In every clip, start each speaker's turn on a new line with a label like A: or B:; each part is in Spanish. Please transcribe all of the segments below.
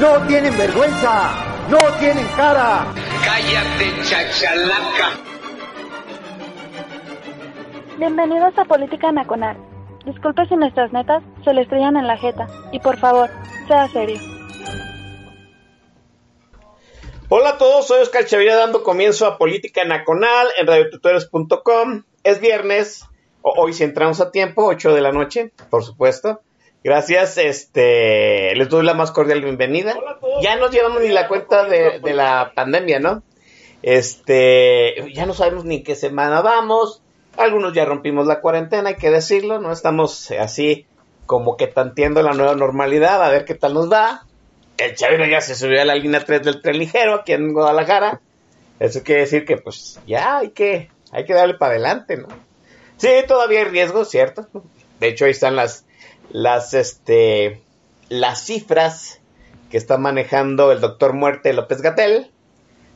A: ¡No tienen vergüenza! ¡No tienen cara!
B: Cállate, chachalaca.
C: Bienvenidos a Política Nacional. Disculpe si nuestras netas se le estrellan en la jeta. Y por favor, sea serio.
D: Hola a todos, soy Oscar Chavira dando comienzo a Política Nacional en radiotutores.com. Es viernes, hoy si entramos a tiempo, 8 de la noche, por supuesto. Gracias, este, les doy la más cordial bienvenida. Ya no llevamos ni la cuenta de, de la pandemia, ¿no? Este, ya no sabemos ni qué semana vamos. Algunos ya rompimos la cuarentena, hay que decirlo, ¿no? Estamos así como que tanteando la nueva normalidad, a ver qué tal nos va. El Chaviro ya se subió a la línea 3 del tren ligero aquí en Guadalajara. Eso quiere decir que pues ya hay que, hay que darle para adelante, ¿no? Sí, todavía hay riesgo, ¿cierto? De hecho, ahí están las, las, este, las cifras que está manejando el doctor Muerte López Gatel.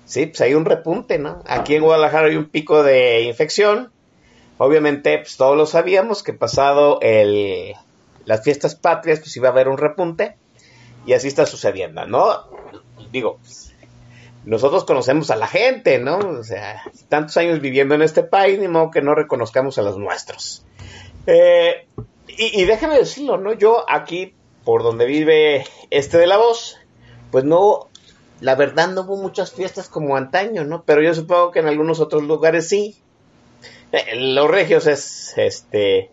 D: Sí, pues hay un repunte, ¿no? Aquí en Guadalajara hay un pico de infección. Obviamente, pues todos lo sabíamos que pasado el, las fiestas patrias, pues iba a haber un repunte. Y así está sucediendo, ¿no? Digo, pues, nosotros conocemos a la gente, ¿no? O sea, tantos años viviendo en este país, ni modo que no reconozcamos a los nuestros. Eh, y, y déjame decirlo, ¿no? Yo aquí, por donde vive este de la voz, pues no, la verdad no hubo muchas fiestas como antaño, ¿no? Pero yo supongo que en algunos otros lugares sí. Eh, los regios es, este,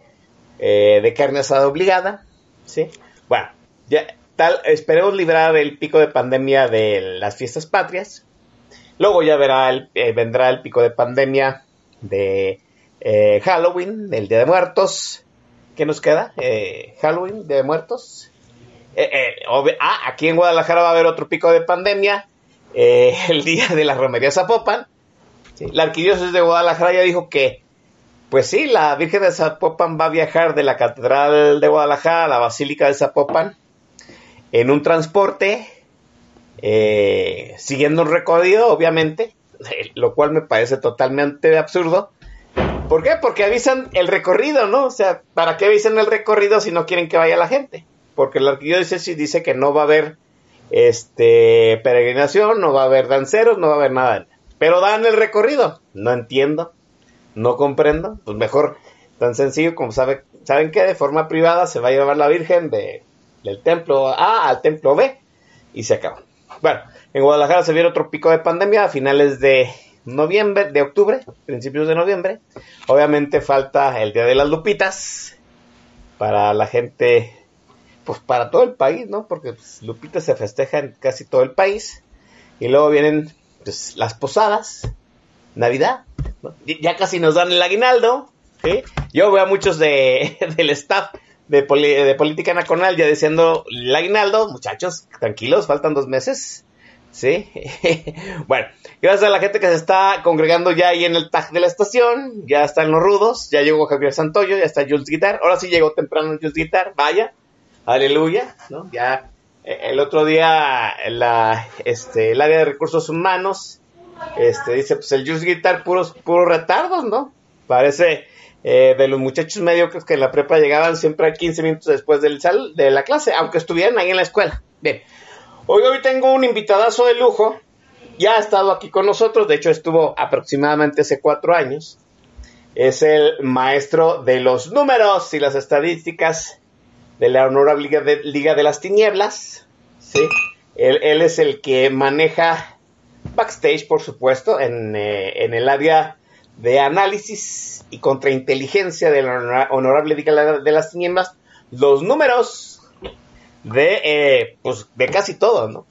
D: eh, de carne asada obligada, ¿sí? Bueno, ya, tal, esperemos librar el pico de pandemia de las fiestas patrias. Luego ya verá el, eh, vendrá el pico de pandemia de eh, Halloween, del Día de Muertos. ¿Qué nos queda? Eh, Halloween, de Muertos. ah, aquí en Guadalajara va a haber otro pico de pandemia. el día de la romería Zapopan. La arquidiócesis de Guadalajara ya dijo que pues sí, la Virgen de Zapopan va a viajar de la Catedral de Guadalajara a la Basílica de Zapopan en un transporte, eh, siguiendo un recorrido, obviamente, lo cual me parece totalmente absurdo. ¿Por qué? Porque avisan el recorrido, ¿no? O sea, ¿para qué avisan el recorrido si no quieren que vaya la gente? Porque la arquidiócesis dice que no va a haber este peregrinación, no va a haber danceros, no va a haber nada. Pero dan el recorrido. No entiendo no comprendo, pues mejor tan sencillo como sabe, saben que de forma privada se va a llevar la Virgen de, del templo A al templo B y se acaba. Bueno, en Guadalajara se viene otro pico de pandemia a finales de noviembre, de octubre, principios de noviembre. Obviamente falta el Día de las Lupitas para la gente, pues para todo el país, ¿no? Porque pues, Lupitas se festeja en casi todo el país. Y luego vienen pues, las posadas, Navidad, ya casi nos dan el aguinaldo. ¿sí? Yo veo a muchos de, del staff de, poli, de Política Nacional ya diciendo el aguinaldo, muchachos, tranquilos, faltan dos meses. ¿Sí? bueno, gracias a la gente que se está congregando ya ahí en el tag de la estación, ya están los rudos, ya llegó Javier Santoyo, ya está Jules Guitar, ahora sí llegó temprano Jules Guitar, vaya, aleluya, ¿no? Ya el otro día la, este, el área de recursos humanos este, dice, pues el Juice Guitar, puros, puros retardos, ¿no? Parece eh, de los muchachos mediocres que en la prepa llegaban siempre a 15 minutos después del sal, de la clase, aunque estuvieran ahí en la escuela. Bien, hoy, hoy tengo un invitadazo de lujo, ya ha estado aquí con nosotros, de hecho estuvo aproximadamente hace cuatro años. Es el maestro de los números y las estadísticas de la Honorable Liga de, las Tinieblas. ¿sí? Él, es el que maneja backstage, por supuesto, en, eh, el área de análisis y contrainteligencia de la Honorable Liga de las Tinieblas, los números de, eh, pues, de casi todo, ¿no?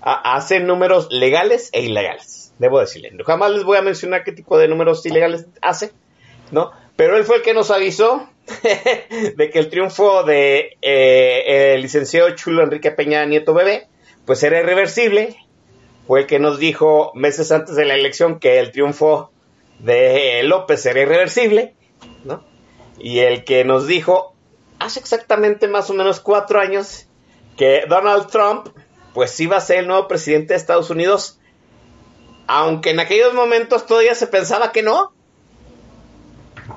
D: A hacen números legales e ilegales, debo decirle. Jamás les voy a mencionar qué tipo de números ilegales hace, ¿no? Pero él fue el que nos avisó de que el triunfo de eh, el licenciado Chulo Enrique Peña Nieto Bebé pues era irreversible. Fue el que nos dijo meses antes de la elección que el triunfo de López era irreversible, ¿no? Y el que nos dijo hace exactamente más o menos cuatro años que Donald Trump, pues iba a ser el nuevo presidente de Estados Unidos, aunque en aquellos momentos todavía se pensaba que no.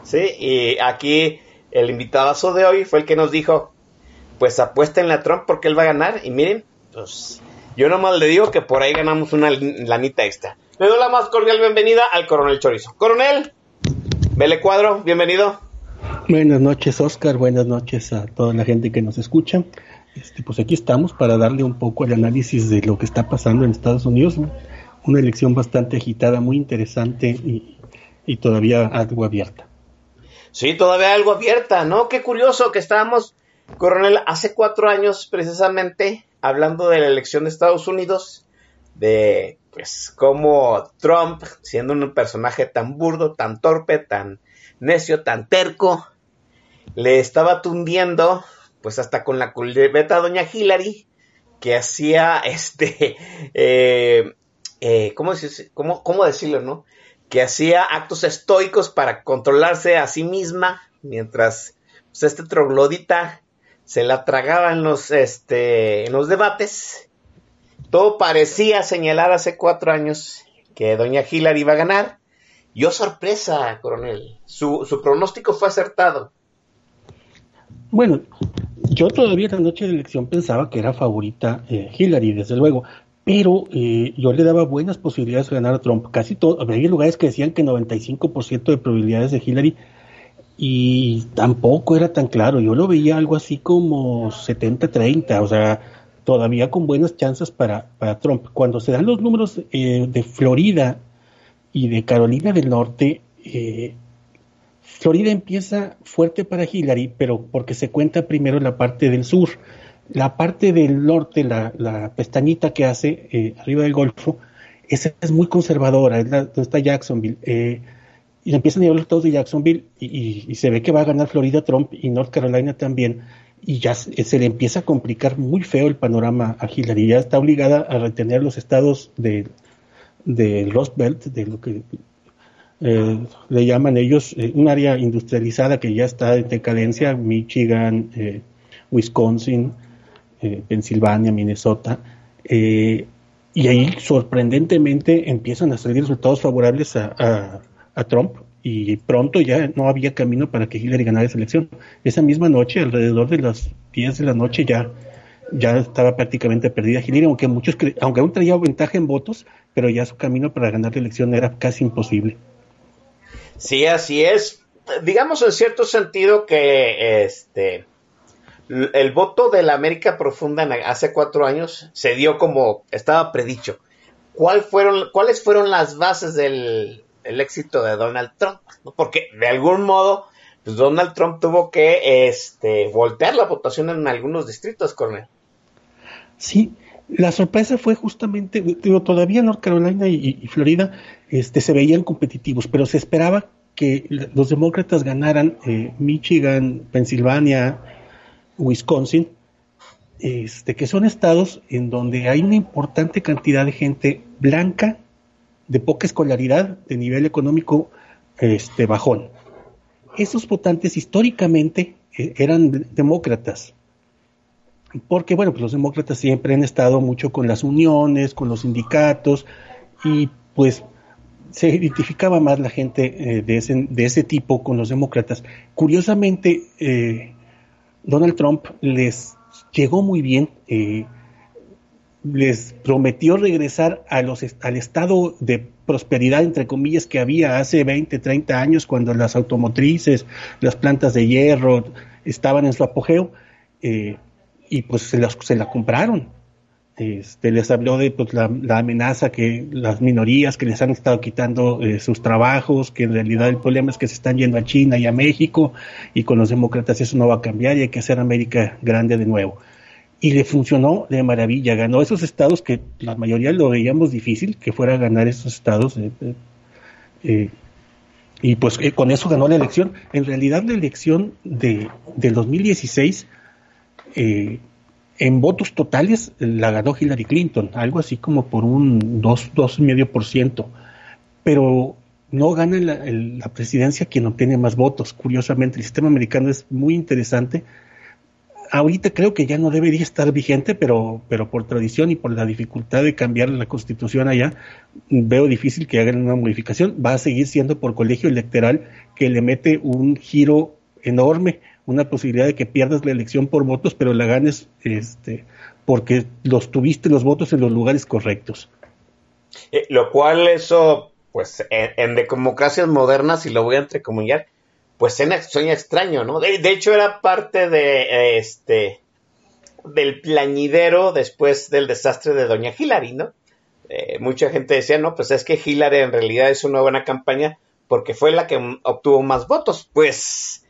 D: Sí, y aquí el invitado de hoy fue el que nos dijo, pues apuesten a Trump porque él va a ganar. Y miren, pues yo nomás le digo que por ahí ganamos una lanita extra. Le doy la más cordial bienvenida al coronel Chorizo. Coronel, Vele Cuadro, bienvenido.
E: Buenas noches, Oscar. Buenas noches a toda la gente que nos escucha. Este, pues aquí estamos para darle un poco el análisis de lo que está pasando en Estados Unidos. Una elección bastante agitada, muy interesante y, y todavía algo abierta.
D: Sí, todavía algo abierta, ¿no? Qué curioso que estábamos, coronel, hace cuatro años precisamente hablando de la elección de Estados Unidos, de pues cómo Trump, siendo un personaje tan burdo, tan torpe, tan necio, tan terco, le estaba tundiendo, pues hasta con la culebeta doña Hillary, que hacía este, eh, eh, ¿cómo, cómo, ¿cómo decirlo, no? que hacía actos estoicos para controlarse a sí misma, mientras pues, este troglodita se la tragaba en los, este, en los debates. Todo parecía señalar hace cuatro años que doña Hillary iba a ganar. Yo sorpresa, coronel. Su pronóstico fue acertado.
E: Bueno, yo todavía la noche de elección pensaba que era favorita eh, Hillary, desde luego, pero eh, yo le daba buenas posibilidades de ganar a Trump. Casi todo, había lugares que decían que 95% de probabilidades de Hillary y tampoco era tan claro. Yo lo veía algo así como 70-30, o sea, todavía con buenas chances para, para Trump. Cuando se dan los números eh, de Florida y de Carolina del Norte, eh, Florida empieza fuerte para Hillary, pero porque se cuenta primero la parte del sur la parte del norte, la, la pestañita que hace eh, arriba del Golfo, esa es muy conservadora, es la, donde está Jacksonville. Eh, y empiezan a llevar los estados de Jacksonville y, se ve que va a ganar Florida Trump y North Carolina también. Y ya se, le empieza a complicar muy feo el panorama a Hillary. Ya está obligada a retener los estados de, de Belt, de lo que eh, le llaman ellos, un área industrializada que ya está en decadencia, Michigan, Wisconsin, eh, Pensilvania, Minnesota, eh, y ahí sorprendentemente empiezan a salir resultados favorables a, Trump y pronto ya no había camino para que Hillary ganara esa elección. Esa misma noche, alrededor de las 10 de la noche, ya, ya estaba prácticamente perdida Hillary, aunque muchos aunque aún traía ventaja en votos, pero ya su camino para ganar la elección era casi imposible.
D: Sí, así es. Digamos en cierto sentido que este el voto de la América Profunda hace cuatro años se dio como estaba predicho. ¿Cuál fueron, ¿Cuáles fueron las bases del éxito de Donald Trump? Porque de algún modo, pues Donald Trump tuvo que este, voltear la votación en algunos distritos, Cornel.
E: Sí, la sorpresa fue justamente, digo, todavía North Carolina y, Florida este, se veían competitivos, pero se esperaba que los demócratas ganaran eh, Michigan, Pensilvania, Wisconsin, este, que son estados en donde hay una importante cantidad de gente blanca, de poca escolaridad, de nivel económico este, bajón. Esos votantes históricamente eh, eran demócratas, porque bueno, pues los demócratas siempre han estado mucho con las uniones, con los sindicatos, y pues se identificaba más la gente eh, de, ese, de ese tipo con los demócratas. Curiosamente, eh, Donald Trump les llegó muy bien, eh, les prometió regresar a los, al estado de prosperidad, entre comillas, que había hace 20, 30 años, cuando las automotrices, las plantas de hierro estaban en su apogeo, eh, y pues se, las, se la compraron. Este, les habló de pues, la, amenaza que las minorías que les han estado quitando eh, sus trabajos, que en realidad el problema es que se están yendo a China y a México y con los demócratas eso no va a cambiar y hay que hacer América grande de nuevo. Y le funcionó de maravilla, ganó esos estados que la mayoría lo veíamos difícil que fuera a ganar esos estados. Eh, eh, y pues con eso ganó la elección. En realidad la elección de, del 2016 eh, en votos totales la ganó Hillary Clinton, algo así como por un 2, 2,5%. Pero no gana la, la, presidencia quien obtiene más votos. Curiosamente, el sistema americano es muy interesante. Ahorita creo que ya no debería estar vigente, pero, pero por tradición y por la dificultad de cambiar la constitución allá, veo difícil que hagan una modificación. Va a seguir siendo por colegio electoral que le mete un giro enorme una posibilidad de que pierdas la elección por votos, pero la ganes este, porque los tuviste los votos en los lugares correctos.
D: Eh, lo cual eso, pues en, democracias modernas, y lo voy a entrecomillar, pues suena, extraño, ¿no? De, hecho era parte de este del plañidero después del desastre de Doña Hillary, ¿no? Eh, mucha gente decía, no, pues es que Hillary en realidad es una buena campaña porque fue la que obtuvo más votos. Pues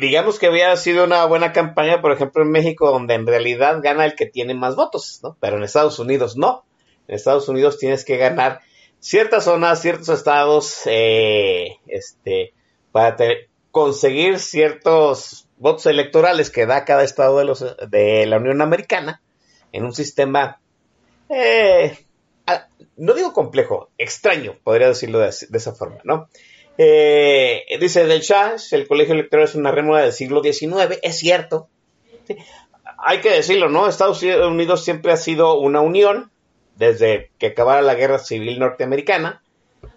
D: digamos que había sido una buena campaña, por ejemplo, en México, donde en realidad gana el que tiene más votos, ¿no? Pero en Estados Unidos no. En Estados Unidos tienes que ganar ciertas zonas, ciertos estados, eh, este, para conseguir ciertos votos electorales que da cada estado de, los, de la Unión Americana en un sistema, eh, no digo complejo, extraño, podría decirlo de esa forma, ¿no? Eh, dice Del Shah, el colegio electoral es una rémora del siglo XIX, es cierto. Hay que decirlo, ¿no? Estados Unidos siempre ha sido una unión desde que acabara la guerra civil norteamericana,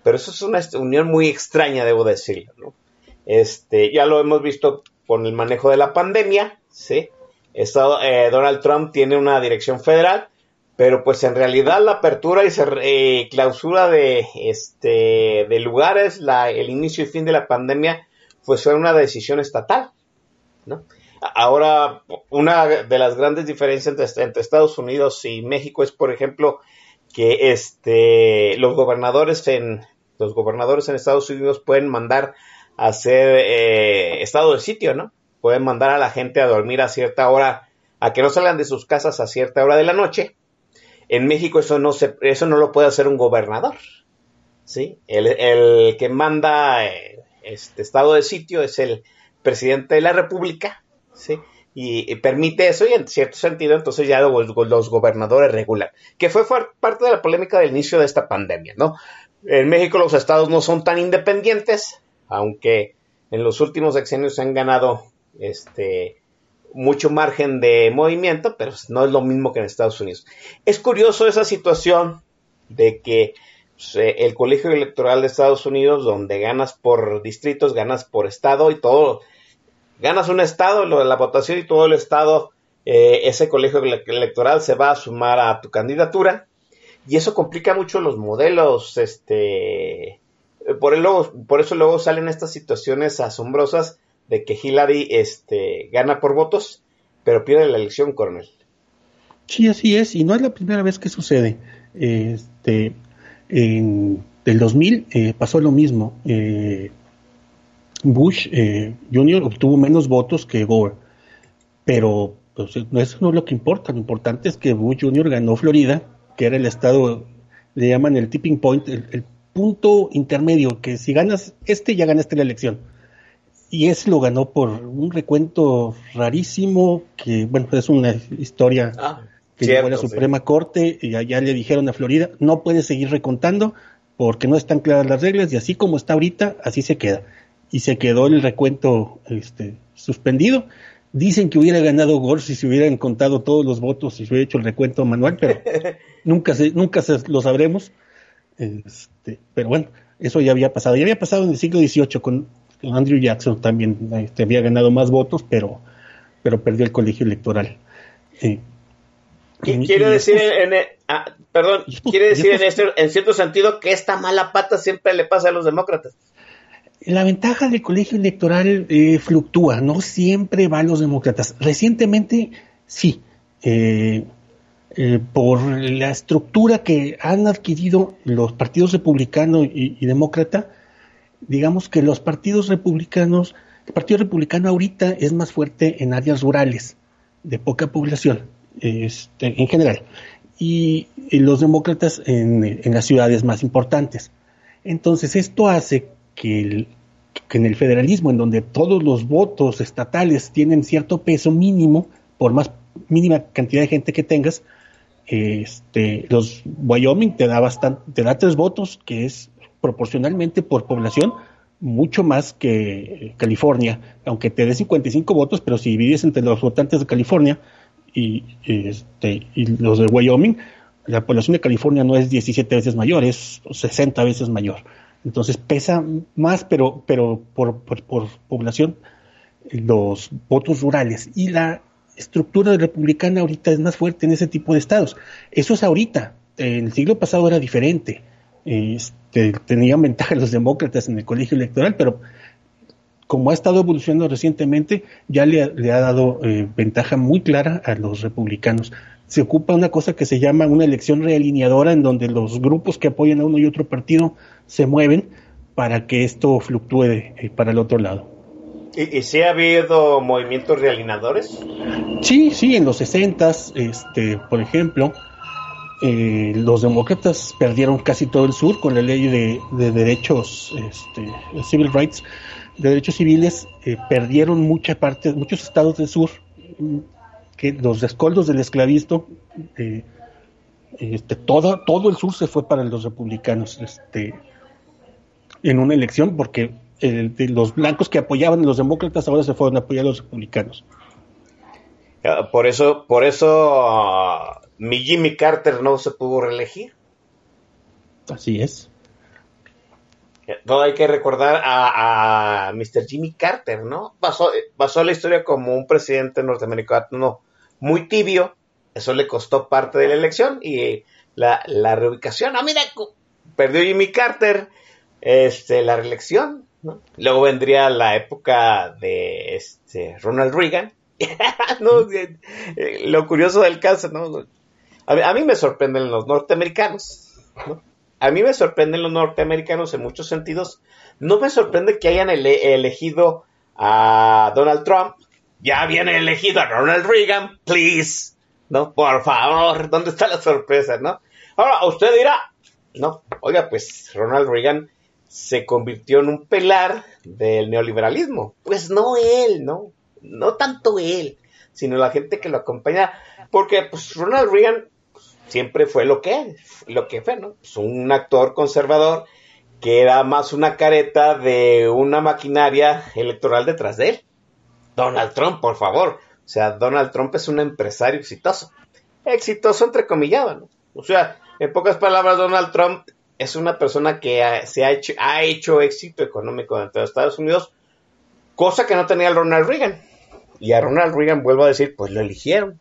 D: pero eso es una unión muy extraña, debo decirlo, ¿no? Este, ya lo hemos visto con el manejo de la pandemia, ¿sí? Estado, eh, Donald Trump tiene una dirección federal, pero pues en realidad la apertura y eh, clausura de este de lugares, la, el inicio y fin de la pandemia, pues fue una decisión estatal, ¿no? Ahora, una de las grandes diferencias entre, Estados Unidos y México es, por ejemplo, que este los gobernadores en los gobernadores en Estados Unidos pueden mandar a hacer eh, estado de sitio, ¿no? Pueden mandar a la gente a dormir a cierta hora, a que no salgan de sus casas a cierta hora de la noche, en México eso no, se, eso no lo puede hacer un gobernador. ¿sí? El, que manda eh, este estado de sitio es el presidente de la República. ¿sí? Y, permite eso y en cierto sentido entonces ya los, gobernadores regulan, que fue parte de la polémica del inicio de esta pandemia, ¿no? En México los estados no son tan independientes, aunque en los últimos sexenios se han ganado este mucho margen de movimiento, pero no es lo mismo que en Estados Unidos. Es curioso esa situación de que pues, eh, el colegio electoral de Estados Unidos, donde ganas por distritos, ganas por estado y todo, ganas un estado, lo de la votación y todo el estado, eh, ese colegio electoral se va a sumar a tu candidatura y eso complica mucho los modelos, este, por, el, por eso luego salen estas situaciones asombrosas de que Hillary este, gana por votos, pero pierde la elección, coronel.
E: Sí, así es, y no es la primera vez que sucede. Este, en el 2000 eh, pasó lo mismo. Eh, Bush eh, Jr. obtuvo menos votos que Gore, pero pues, eso no es lo que importa. Lo importante es que Bush Jr. ganó Florida, que era el estado, le llaman el tipping point, el punto intermedio, que si ganas este, ya ganaste la elección y ese lo ganó por un recuento rarísimo, que bueno, es una historia ah, que llegó a la Suprema Corte y allá le dijeron a Florida, no puede seguir recontando porque no están claras las reglas y así como está ahorita, así se queda. Y se quedó el recuento este, suspendido. Dicen que hubiera ganado Gore si se hubieran contado todos los votos y se hubiera hecho el recuento manual, pero nunca, se, nunca se, lo sabremos. Este, pero bueno, eso ya había pasado. Ya había pasado en el siglo XVIII con Andrew Jackson también este, había ganado más votos, pero, pero perdió el colegio electoral.
D: quiere decir, en, ah, perdón, quiere decir en, este, en cierto sentido que esta mala pata siempre le pasa a los demócratas.
E: La ventaja del colegio electoral eh, fluctúa, no siempre va a los demócratas. Recientemente, sí, eh, eh, por la estructura que han adquirido los partidos republicano y demócrata, digamos que los partidos republicanos, el Partido Republicano ahorita es más fuerte en áreas rurales, de poca población, este, en general, y, los demócratas en, las ciudades más importantes. Entonces, esto hace que, que en el federalismo, en donde todos los votos estatales tienen cierto peso mínimo, por más mínima cantidad de gente que tengas, este, los Wyoming te da bastante, te da tres votos, que es proporcionalmente por población mucho más que California, aunque te dé 55 votos, pero si divides entre los votantes de California y, este, y los de Wyoming, la población de California no es 17 veces mayor, es 60 veces mayor. Entonces pesa más, pero, pero por, por, por población, los votos rurales. Y la estructura republicana ahorita es más fuerte en ese tipo de estados. Eso es ahorita. En el siglo pasado era diferente. Este, tenían ventaja los demócratas en el colegio electoral, pero como ha estado evolucionando recientemente, ya le, ha dado eh, ventaja muy clara a los republicanos. Se ocupa una cosa que se llama una elección realineadora, en donde los grupos que apoyan a uno y otro partido se mueven para que esto fluctúe eh, para el otro lado.
D: ¿Y, si ha habido movimientos realineadores?
E: Sí, sí, en los 60, este, por ejemplo, eh, los demócratas perdieron casi todo el sur con la ley de, derechos, este, civil rights, de derechos civiles, eh, perdieron mucha parte, muchos estados del sur, que los rescoldos del esclavismo, eh, este, todo, todo el sur se fue para los republicanos, este, en una elección porque los blancos que apoyaban a los demócratas ahora se fueron a apoyar a los republicanos.
D: Ah, por eso, por eso mi Jimmy Carter no se pudo reelegir.
E: Así es.
D: No hay que recordar a, a Mr. Jimmy Carter, ¿no? Pasó, pasó la historia como un presidente norteamericano muy tibio. Eso le costó parte de la elección y la, la reubicación. Ah, mira, perdió Jimmy Carter este, la reelección Luego vendría la época de este, Ronald Reagan. Eh, lo curioso del caso, ¿no? A, mí me sorprenden los norteamericanos. A mí me sorprenden los norteamericanos en muchos sentidos. No me sorprende que hayan elegido a Donald Trump. Ya habían elegido a Ronald Reagan, please. ¿No? Por favor, ¿dónde está la sorpresa, no? Ahora, usted dirá, no, oiga, pues Ronald Reagan se convirtió en un pelar del neoliberalismo. Pues no él, ¿no? No tanto él, sino la gente que lo acompaña. Porque pues, Ronald Reagan siempre fue lo que, lo que fue, ¿no? Pues, un actor conservador que era más una careta de una maquinaria electoral detrás de él. Donald Trump, por favor. O sea, Donald Trump es un empresario exitoso. Exitoso entrecomillado, ¿no? O sea, en pocas palabras, Donald Trump es una persona que se ha hecho, ha hecho éxito económico dentro de Estados Unidos, cosa que no tenía Ronald Reagan. Y a Ronald Reagan, vuelvo a decir, pues lo eligieron.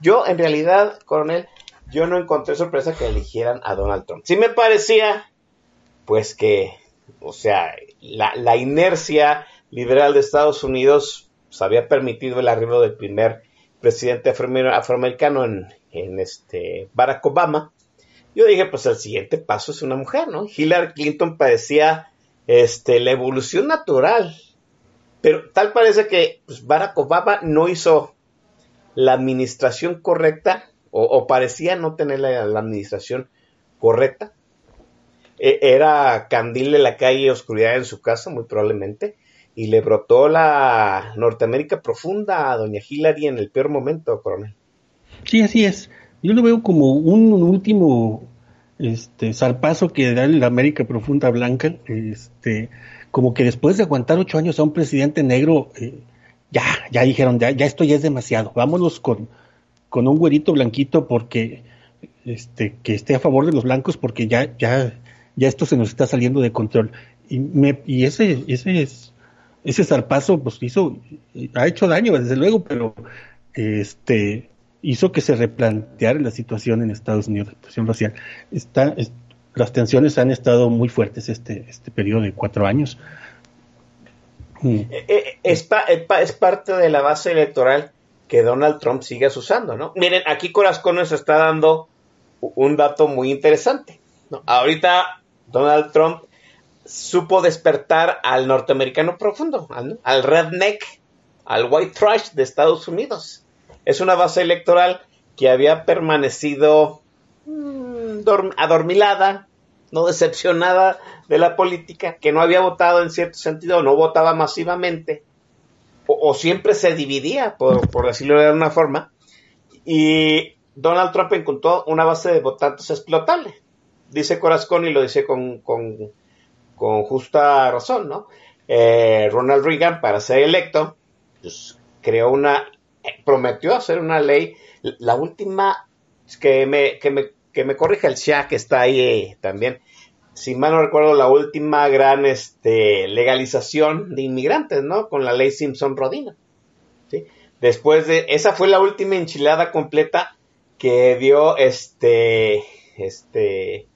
D: Yo, en realidad, coronel, yo no encontré sorpresa que eligieran a Donald Trump. Sí me parecía, pues que, o sea, la, inercia liberal de Estados Unidos pues, había permitido el arribo del primer presidente afroamericano en, en este Barack Obama yo dije, pues el siguiente paso es una mujer, ¿no? Hillary Clinton parecía este, la evolución natural. Pero tal parece que pues, Barack Obama no hizo la administración correcta, o, parecía no tener la, administración correcta. E, era candil de la calle oscuridad en su casa, muy probablemente, y le brotó la Norteamérica profunda a doña Hillary en el peor momento, coronel.
E: Sí, así es yo lo veo como un último este zarpazo que da la América Profunda Blanca, este, como que después de aguantar ocho años a un presidente negro, eh, ya, ya dijeron, ya, ya esto ya es demasiado, vámonos con, con un güerito blanquito porque, este, que esté a favor de los blancos porque ya, ya, ya esto se nos está saliendo de control. Y, me, y ese, ese es, ese zarpazo, pues hizo, ha hecho daño, desde luego, pero, este, hizo que se replanteara la situación en Estados Unidos, la situación racial. Las tensiones han estado muy fuertes este, este periodo de cuatro años.
D: Mm. Eh, eh, es, parte de la base electoral que Donald Trump sigue usando, ¿no? Miren, aquí Corazón nos está dando un dato muy interesante. Ahorita Donald Trump supo despertar al norteamericano profundo, al, al redneck, al white trash de Estados Unidos es una base electoral que había permanecido mm, adormilada, no decepcionada de la política, que no había votado en cierto sentido, no votaba masivamente. o, siempre se dividía, por, por, decirlo de alguna forma, y Donald Trump encontró una base de votantes explotable. Dice Corazón y lo dice con, con, con justa razón, ¿no? Eh, Ronald Reagan, para ser electo, pues, creó una, prometió hacer una ley, la última, que me, que me, que me corrija el Shah, que está ahí eh, también, si mal no recuerdo, la última gran este, legalización de inmigrantes, ¿no? Con la ley Simpson-Rodino. ¿sí? Después de, esa fue la última enchilada completa que dio este, este,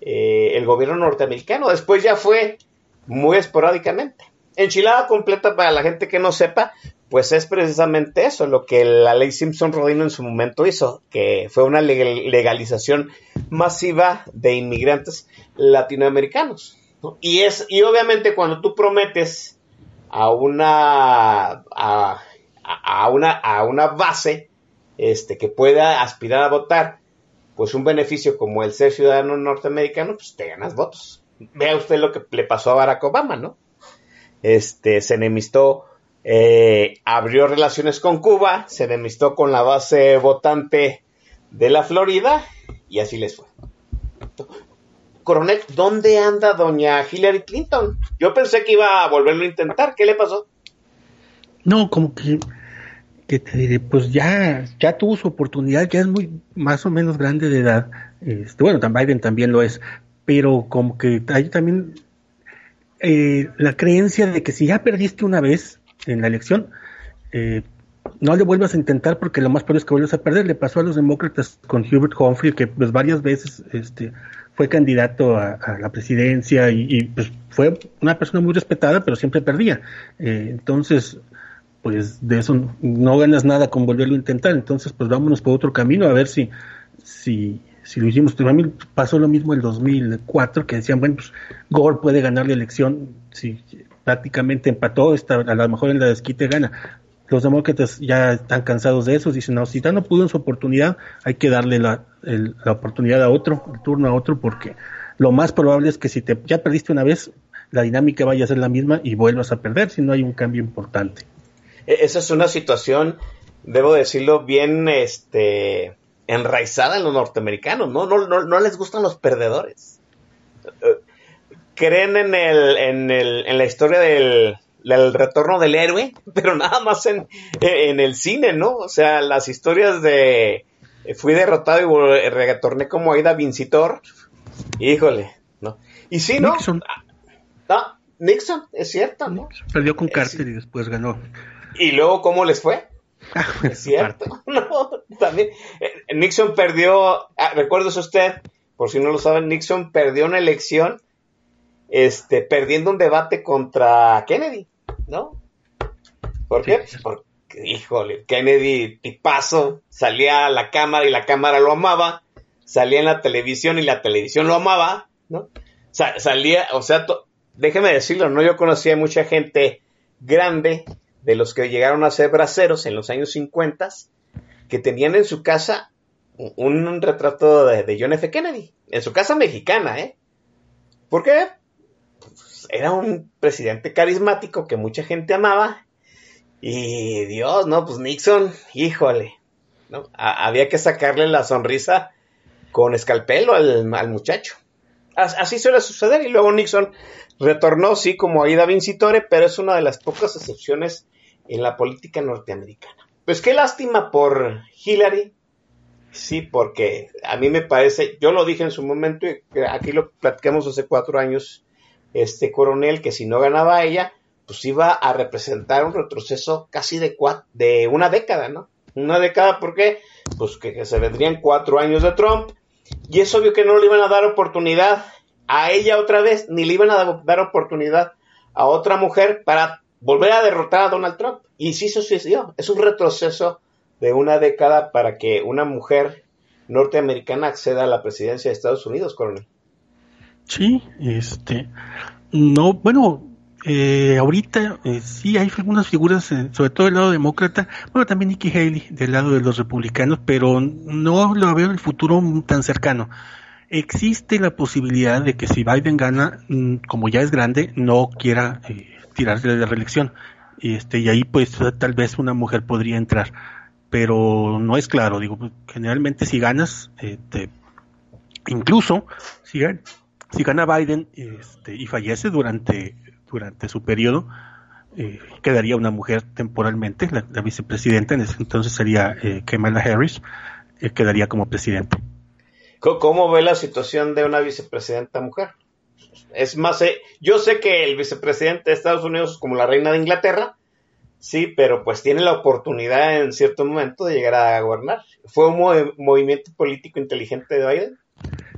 D: eh, el gobierno norteamericano. Después ya fue muy esporádicamente. Enchilada completa para la gente que no sepa, pues es precisamente eso, lo que la ley Simpson-Rodino en su momento hizo, que fue una legalización masiva de inmigrantes latinoamericanos. Y, es, y obviamente cuando tú prometes a una, a, una, a una base este, que pueda aspirar a votar, pues un beneficio como el ser ciudadano norteamericano, pues te ganas votos. Vea usted lo que le pasó a Barack Obama, ¿no? Este, se enemistó, eh, abrió relaciones con Cuba, se enemistó con la base votante de la Florida y así les fue. Coronel, ¿dónde anda doña Hillary Clinton? Yo pensé que iba a volverlo a intentar. ¿Qué le pasó?
E: No, como que, que te diré, pues ya, ya tuvo su oportunidad, ya es muy más o menos grande de edad. Este, bueno, Biden también lo es, pero como que hay también eh, la creencia de que si ya perdiste una vez en la elección, eh, no le vuelvas a intentar porque lo más peor es que vuelvas a perder. Le pasó a los demócratas con Hubert Humphrey, que pues varias veces este, fue candidato a, la presidencia y, pues fue una persona muy respetada, pero siempre perdía. Eh, entonces, pues de eso no ganas nada con volverlo a intentar. Entonces, pues vámonos por otro camino a ver si, si, si lo hicimos. A mí pasó lo mismo el 2004, que decían, bueno, pues Gore puede ganar la elección si prácticamente empató, está, a lo mejor en la desquite gana los demócratas ya están cansados de eso, dicen, no, si ya no pudo en su oportunidad, hay que darle la, la, oportunidad a otro, el turno a otro, porque lo más probable es que si te ya perdiste una vez, la dinámica vaya a ser la misma y vuelvas a perder si no hay un cambio importante.
D: E, esa es una situación, debo decirlo, bien este enraizada en los norteamericanos, ¿no? No, no, no les gustan los perdedores. Eh, creen en, el, en, el, en la historia del, el retorno del héroe, pero nada más en, en el cine, ¿no? O sea, las historias de fui derrotado y retorné como Aida Vincitor, híjole, ¿no? Y sí, ¿no? Nixon. Ah, Nixon, es cierto, ¿no?
E: perdió con Carter y después ganó.
D: ¿Y luego cómo les fue? Ah, es cierto, no, también. Eh, Nixon perdió, ah, recuérdese usted, por si no lo saben, Nixon perdió una elección, este, perdiendo un debate contra Kennedy. ¿no? ¿Por qué? porque, híjole, Kennedy, tipazo, salía a la cámara y la cámara lo amaba, salía en la televisión y la televisión lo amaba, ¿no? salía, o sea, déjeme decirlo, ¿no? Yo conocí a mucha gente grande, de los que llegaron a ser braceros en los años 50, que tenían en su casa un, retrato de, de John F. Kennedy, en su casa mexicana, ¿eh? ¿Por qué? Era un presidente carismático que mucha gente amaba. Y Dios, no, pues Nixon, híjole, ¿no? había que sacarle la sonrisa con escalpelo al, muchacho. Así suele suceder. Y luego Nixon retornó, sí, como Aida Vincitore, pero es una de las pocas excepciones en la política norteamericana. Pues qué lástima por Hillary. Sí, porque a mí me parece, yo lo dije en su momento, y aquí lo platicamos hace cuatro años, este coronel que si no ganaba ella, pues iba a representar un retroceso casi de, de una década, ¿no? Una década, ¿por qué? Pues que, se vendrían cuatro años de Trump. Y es obvio que no le iban a dar oportunidad a ella otra vez, ni le iban a dar oportunidad a otra mujer para volver a derrotar a Donald Trump. Y sí sucedió. Es un retroceso de una década para que una mujer norteamericana acceda a la presidencia de Estados Unidos, coronel.
E: Sí, este, no, bueno, eh, ahorita eh, sí hay algunas figuras, eh, sobre todo del lado demócrata, bueno, también Nikki Haley del lado de los republicanos, pero no lo veo en el futuro tan cercano. Existe la posibilidad de que si Biden gana, mm, como ya es grande, no quiera tirarse de la reelección. y este y ahí pues tal vez una mujer podría entrar pero no es claro digo generalmente si ganas este, incluso si, si gana Biden este, y fallece durante durante su periodo eh, quedaría una mujer temporalmente la, vicepresidenta en ese entonces sería eh, Kamala Harris eh, quedaría como presidente
D: ¿Cómo ve la situación de una vicepresidenta mujer? Es más, eh, yo sé que el vicepresidente de Estados Unidos es como la reina de Inglaterra, sí, pero pues tiene la oportunidad en cierto momento de llegar a gobernar. ¿Fue un movimiento político inteligente de Biden?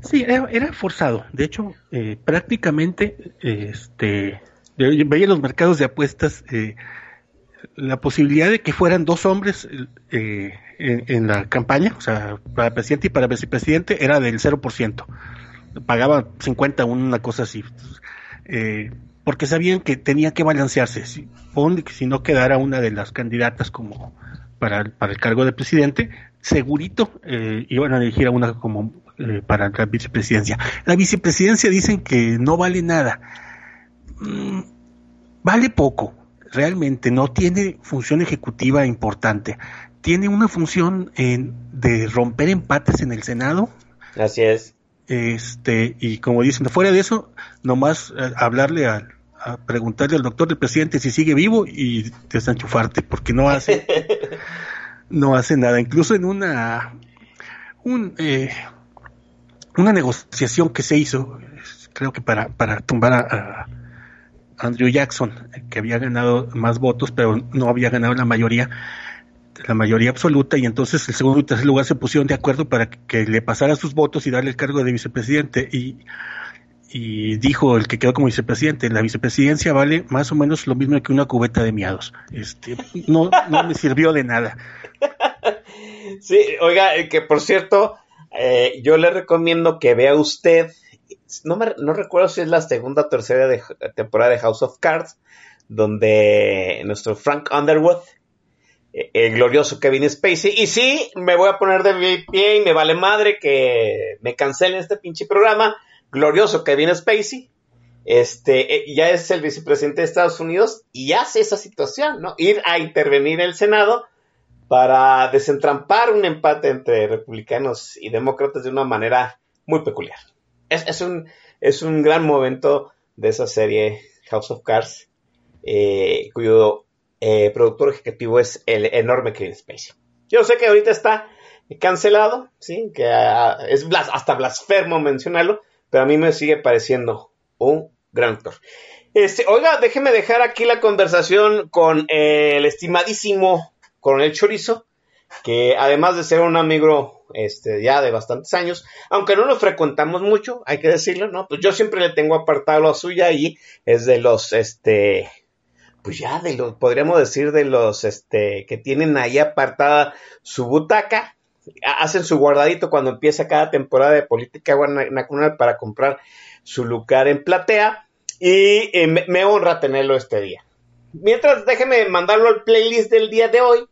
E: Sí, era, forzado. De hecho, eh, prácticamente, este, veía los mercados de apuestas eh, la posibilidad de que fueran dos hombres en, en, la campaña, o sea, para presidente y para vicepresidente, era del 0% pagaba 50, una cosa así. Eh, porque sabían que tenía que balancearse. Si, si no quedara una de las candidatas como para, para el cargo de presidente, segurito eh, iban a elegir a una como eh, para la vicepresidencia. La vicepresidencia dicen que no vale nada. Mm, vale poco, realmente. No tiene función ejecutiva importante. Tiene una función en, de romper empates en el Senado.
D: Así es.
E: Este, y como dicen, fuera de eso, nomás eh, hablarle a, preguntarle al doctor del presidente si sigue vivo y desenchufarte, porque no hace, no hace nada. Incluso en una, un, eh, una negociación que se hizo, creo que para, para tumbar a, Andrew Jackson, que había ganado más votos, pero no había ganado la mayoría, la mayoría absoluta y entonces el segundo y tercer lugar se pusieron de acuerdo para que, le pasara sus votos y darle el cargo de vicepresidente y, y dijo el que quedó como vicepresidente, la vicepresidencia vale más o menos lo mismo que una cubeta de miados. Este, no, no me sirvió de nada.
D: Sí, oiga, eh, que por cierto, eh, yo le recomiendo que vea usted, no, me, no recuerdo si es la segunda o tercera temporada de House of Cards, donde nuestro Frank Underwood el glorioso Kevin Spacey. Y sí, me voy a poner de pie y me vale madre que me cancelen este pinche programa. Glorioso Kevin Spacey. Este, eh, ya es el vicepresidente de Estados Unidos y hace esa situación, ¿no? Ir a intervenir en el Senado para desentrampar un empate entre republicanos y demócratas de una manera muy peculiar. Es, un, es un gran momento de esa serie House of Cards, eh, cuyo eh, productor ejecutivo es el enorme Kevin Spacey. Yo sé que ahorita está cancelado, sí, que ah, es hasta blasfemo mencionarlo, pero a mí me sigue pareciendo un gran actor. Este, oiga, déjeme dejar aquí la conversación con el estimadísimo Coronel Chorizo, que además de ser un amigo este, ya de bastantes años, aunque no nos frecuentamos mucho, hay que decirlo, ¿no? Pues yo siempre le tengo apartado a suya y es de los, este, pues ya de los, podríamos decir de los este, que tienen ahí apartada su butaca, hacen su guardadito cuando empieza cada temporada de política nacional para comprar su lugar en platea y eh, me, honra tenerlo este día. Mientras déjeme mandarlo al playlist del día de hoy.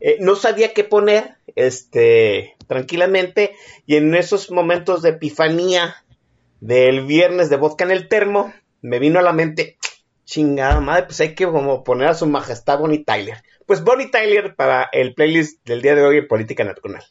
D: Eh, no sabía qué poner, este, tranquilamente, y en esos momentos de epifanía del viernes de vodka en el termo, me vino a la mente, Chingada madre, pues hay que como poner a su majestad Bonnie Tyler. Pues Bonnie Tyler para el playlist del día de hoy en Política Nacional.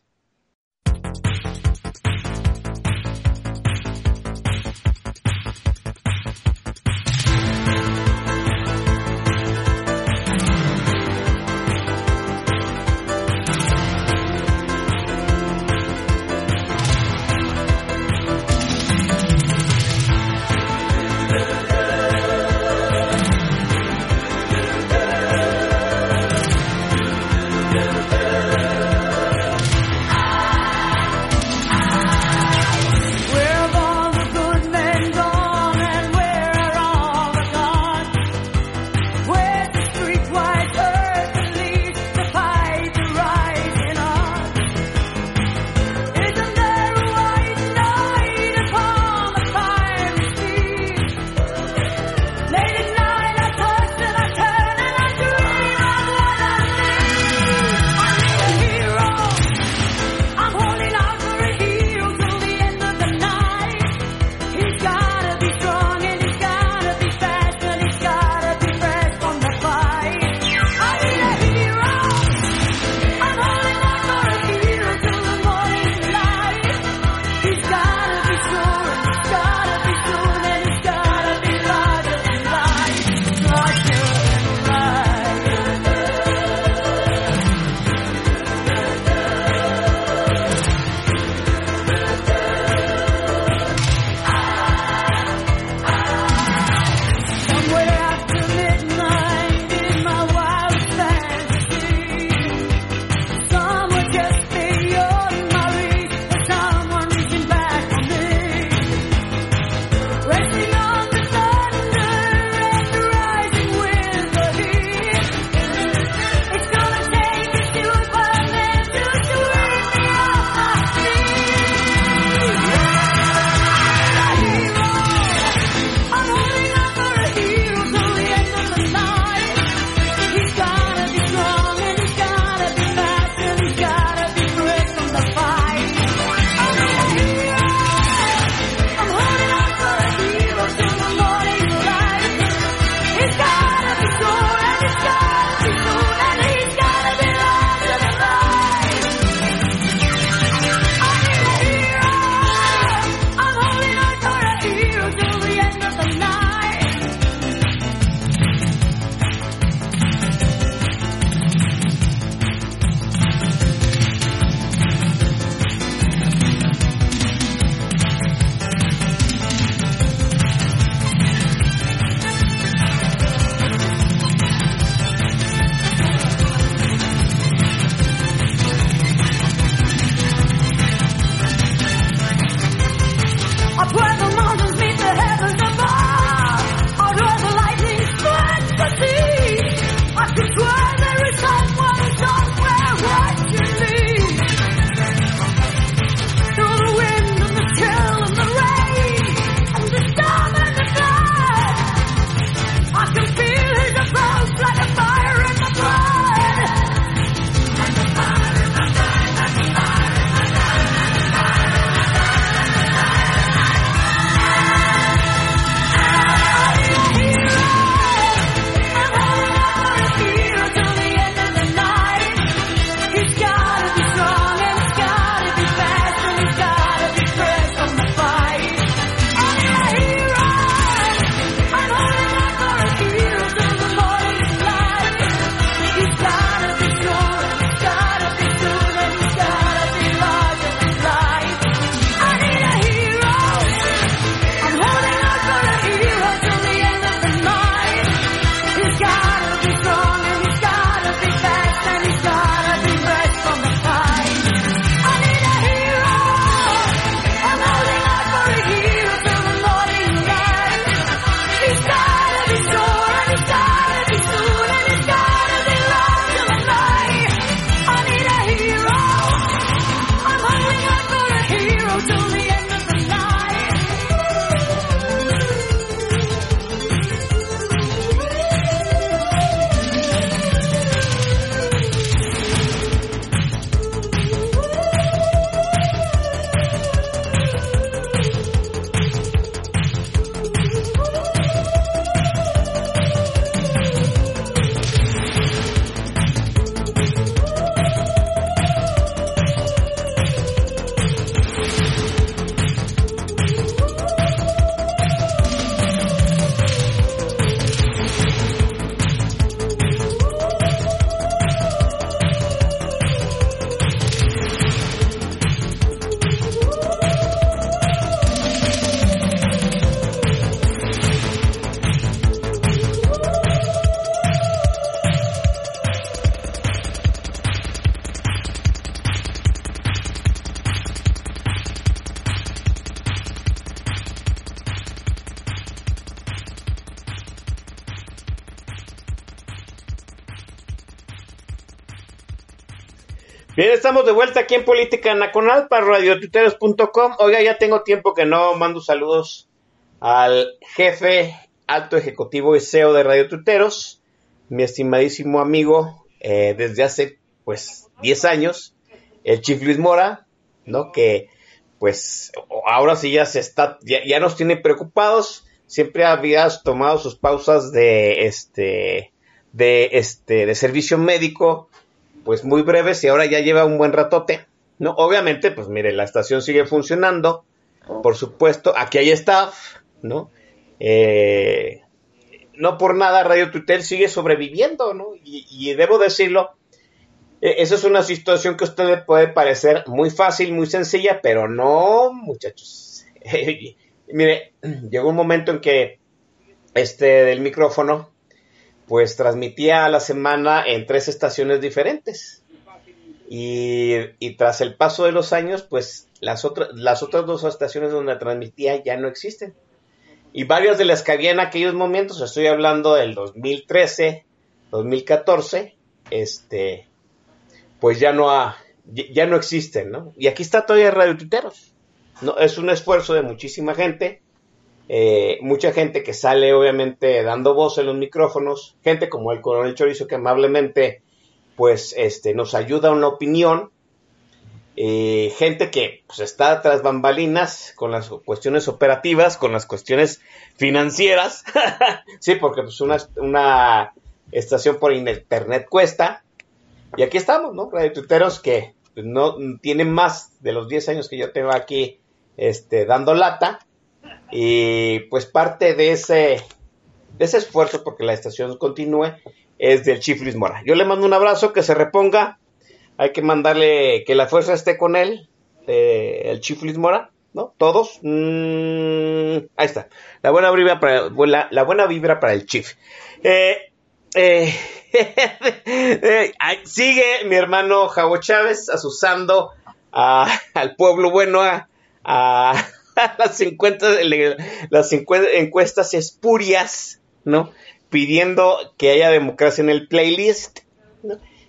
D: Estamos de vuelta aquí en Política Nacional para radiotuiteros.com. Oiga, ya tengo tiempo que no mando saludos al jefe alto ejecutivo y CEO de Radio Tuiteros, mi estimadísimo amigo eh, desde hace pues 10 años, el Chief Luis Mora, ¿no? Que pues ahora sí ya se está, ya, ya nos tiene preocupados. Siempre habías tomado sus pausas de este, de este, de servicio médico pues muy breves y ahora ya lleva un buen ratote. ¿no? Obviamente, pues mire, la estación sigue funcionando, por supuesto, aquí hay staff, ¿no? Eh, no por nada Radio Twitter sigue sobreviviendo, ¿no? Y, debo decirlo, e, esa es una situación que a usted puede parecer muy fácil, muy sencilla, pero no, muchachos. mire, llegó un momento en que este del micrófono pues transmitía a la semana en tres estaciones diferentes. Y, tras el paso de los años, pues las, otras las otras dos estaciones donde transmitía ya no existen. Y varias de las que había en aquellos momentos, estoy hablando del 2013, 2014, este, pues ya no, ha, ya no existen, ¿no? Y aquí está todavía Radio Tuiteros. ¿no? Es un esfuerzo de muchísima gente eh, mucha gente que sale obviamente dando voz en los micrófonos, gente como el coronel Chorizo que amablemente pues este, nos ayuda una opinión, eh, gente que pues, está tras bambalinas con las cuestiones operativas, con las cuestiones financieras, sí, porque pues una, una estación por internet cuesta, y aquí estamos, ¿no? Radio Tuiteros que pues, no tienen más de los 10 años que yo tengo aquí este, dando lata, y pues parte de ese, de ese esfuerzo, porque la estación continúe, es del Chief Luis Mora. Yo le mando un abrazo, que se reponga. Hay que mandarle que la fuerza esté con él, eh, el Chief Luis Mora, ¿no? Todos. Mm, ahí está. La buena vibra para, la, buena vibra para el Chief. Eh, eh, sigue mi hermano Javo Chávez asusando al pueblo bueno a las, encuestas, las encuestas espurias, ¿no? Pidiendo que haya democracia en el playlist.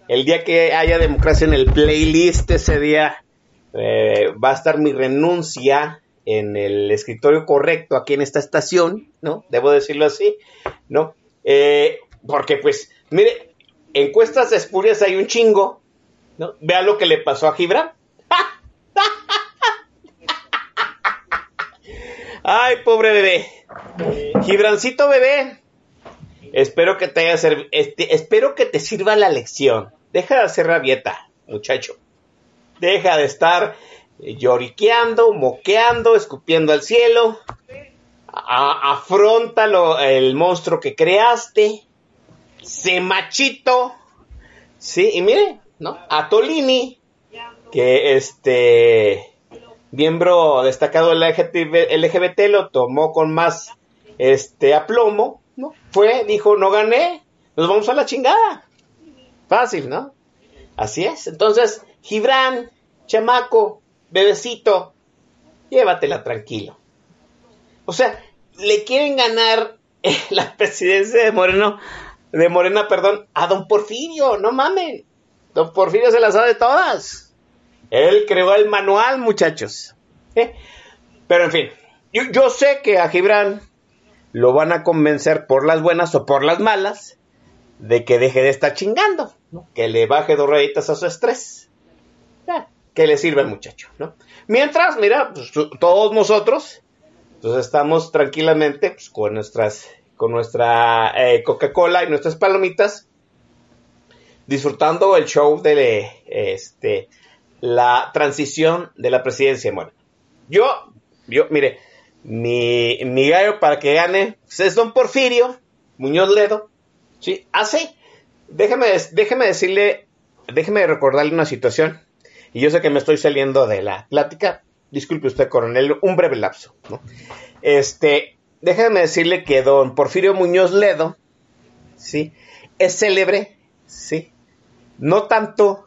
D: El día que haya democracia en el playlist, ese día eh, va a estar mi renuncia en el escritorio correcto aquí en esta estación, ¿no? Debo decirlo así, ¿no? Eh, porque pues, mire, encuestas espurias hay un chingo, ¿no? Vea lo que le pasó a Gibran. Ay, pobre bebé. Gibrancito bebé. Espero que te haya servido. Este, espero que te sirva la lección. Deja de hacer rabieta, muchacho. Deja de estar lloriqueando, moqueando, escupiendo al cielo. afrontalo el monstruo que creaste. Se machito. Sí, y mire, ¿no? A Tolini, que este miembro destacado del LGBT lo tomó con más este aplomo, ¿no? Fue, dijo, no gané, nos vamos a la chingada. Fácil, ¿no? Así es. Entonces, Gibran, chamaco, bebecito, llévatela tranquilo. O sea, le quieren ganar la presidencia de Moreno, de Morena, perdón, a don Porfirio, no mamen. Don Porfirio se las sabe todas. Él creó el manual, muchachos. Pero en fin, yo, sé que a Gibran lo van a convencer por las buenas o por las malas de que deje de estar chingando, que le baje dos rayitas a su estrés. que le sirve muchacho, ¿no? Mientras, mira, pues, todos nosotros pues, estamos tranquilamente pues, con nuestras con nuestra eh, Coca-Cola y nuestras palomitas disfrutando el show de este la transición de la presidencia bueno Yo, yo, mire, mi, mi gallo para que gane pues, es don Porfirio Muñoz Ledo. Sí. Ah, déjeme, déjeme decirle, déjeme recordarle una situación. Y yo sé que me estoy saliendo de la plática. Disculpe usted, coronel, un breve lapso. ¿no? Este, déjeme decirle que don Porfirio Muñoz Ledo, sí, es célebre, sí, no tanto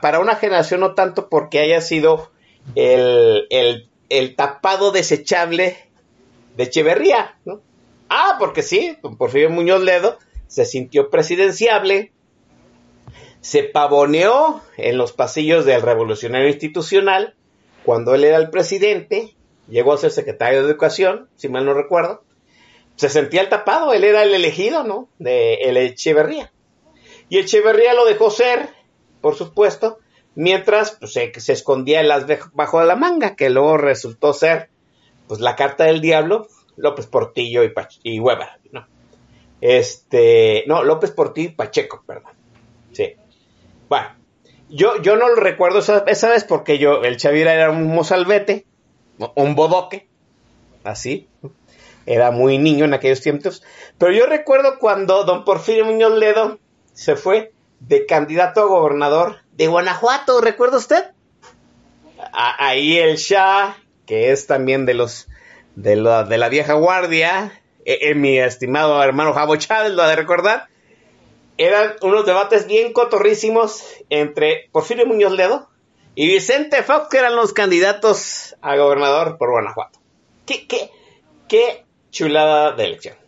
D: para una generación no tanto porque haya sido el, tapado desechable de Echeverría, ¿no? Ah, porque sí, don Porfirio Muñoz Ledo se sintió presidenciable, se pavoneó en los pasillos del Revolucionario Institucional cuando él era el presidente, llegó a ser secretario de Educación, si mal no recuerdo, se sentía el tapado, él era el elegido, ¿no? De el Echeverría. Y Echeverría lo dejó ser, por supuesto, mientras pues, se, se, escondía en las bajo la manga, que luego resultó ser pues la carta del diablo, López Portillo y, Pach y Weber, ¿no? Este, no, López Portillo y Pacheco, perdón. Sí. Bueno, yo, yo no lo recuerdo esa, esa vez porque yo, el Chavira era un mozalbete, un bodoque, así, era muy niño en aquellos tiempos, pero yo recuerdo cuando don Porfirio Muñoz Ledo se fue de candidato a gobernador de Guanajuato, ¿recuerda usted? ahí el Shah, que es también de los de la, de la vieja guardia, eh, eh, mi estimado hermano Javo Chávez, lo ha de recordar, eran unos debates bien cotorrísimos entre Porfirio Muñoz Ledo y Vicente Fox, que eran los candidatos a gobernador por Guanajuato. ¿Qué, qué, qué chulada de elección?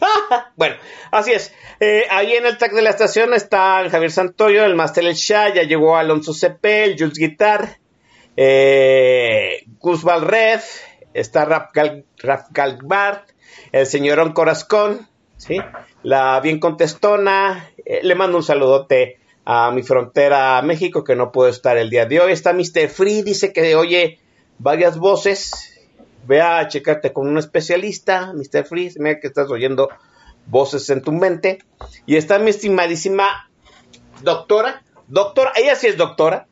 D: bueno, así es. Eh, ahí en el tag de la estación está Javier Santoyo, el Master El Shah, ya llegó Alonso Cepel, Jules Guitar, eh, Gus Valred, está Rap, Galbart, el señorón Corazcón, ¿sí? La bien contestona, eh, le mando un saludote a mi frontera México que no puedo estar el día de hoy. Está Mr. Free, dice que oye varias voces. Ve a checarte con un especialista, Mr. Free, se me que estás oyendo voces en tu mente. Y está mi estimadísima doctora, doctora, ella sí es doctora,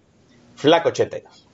D: Flaco 82.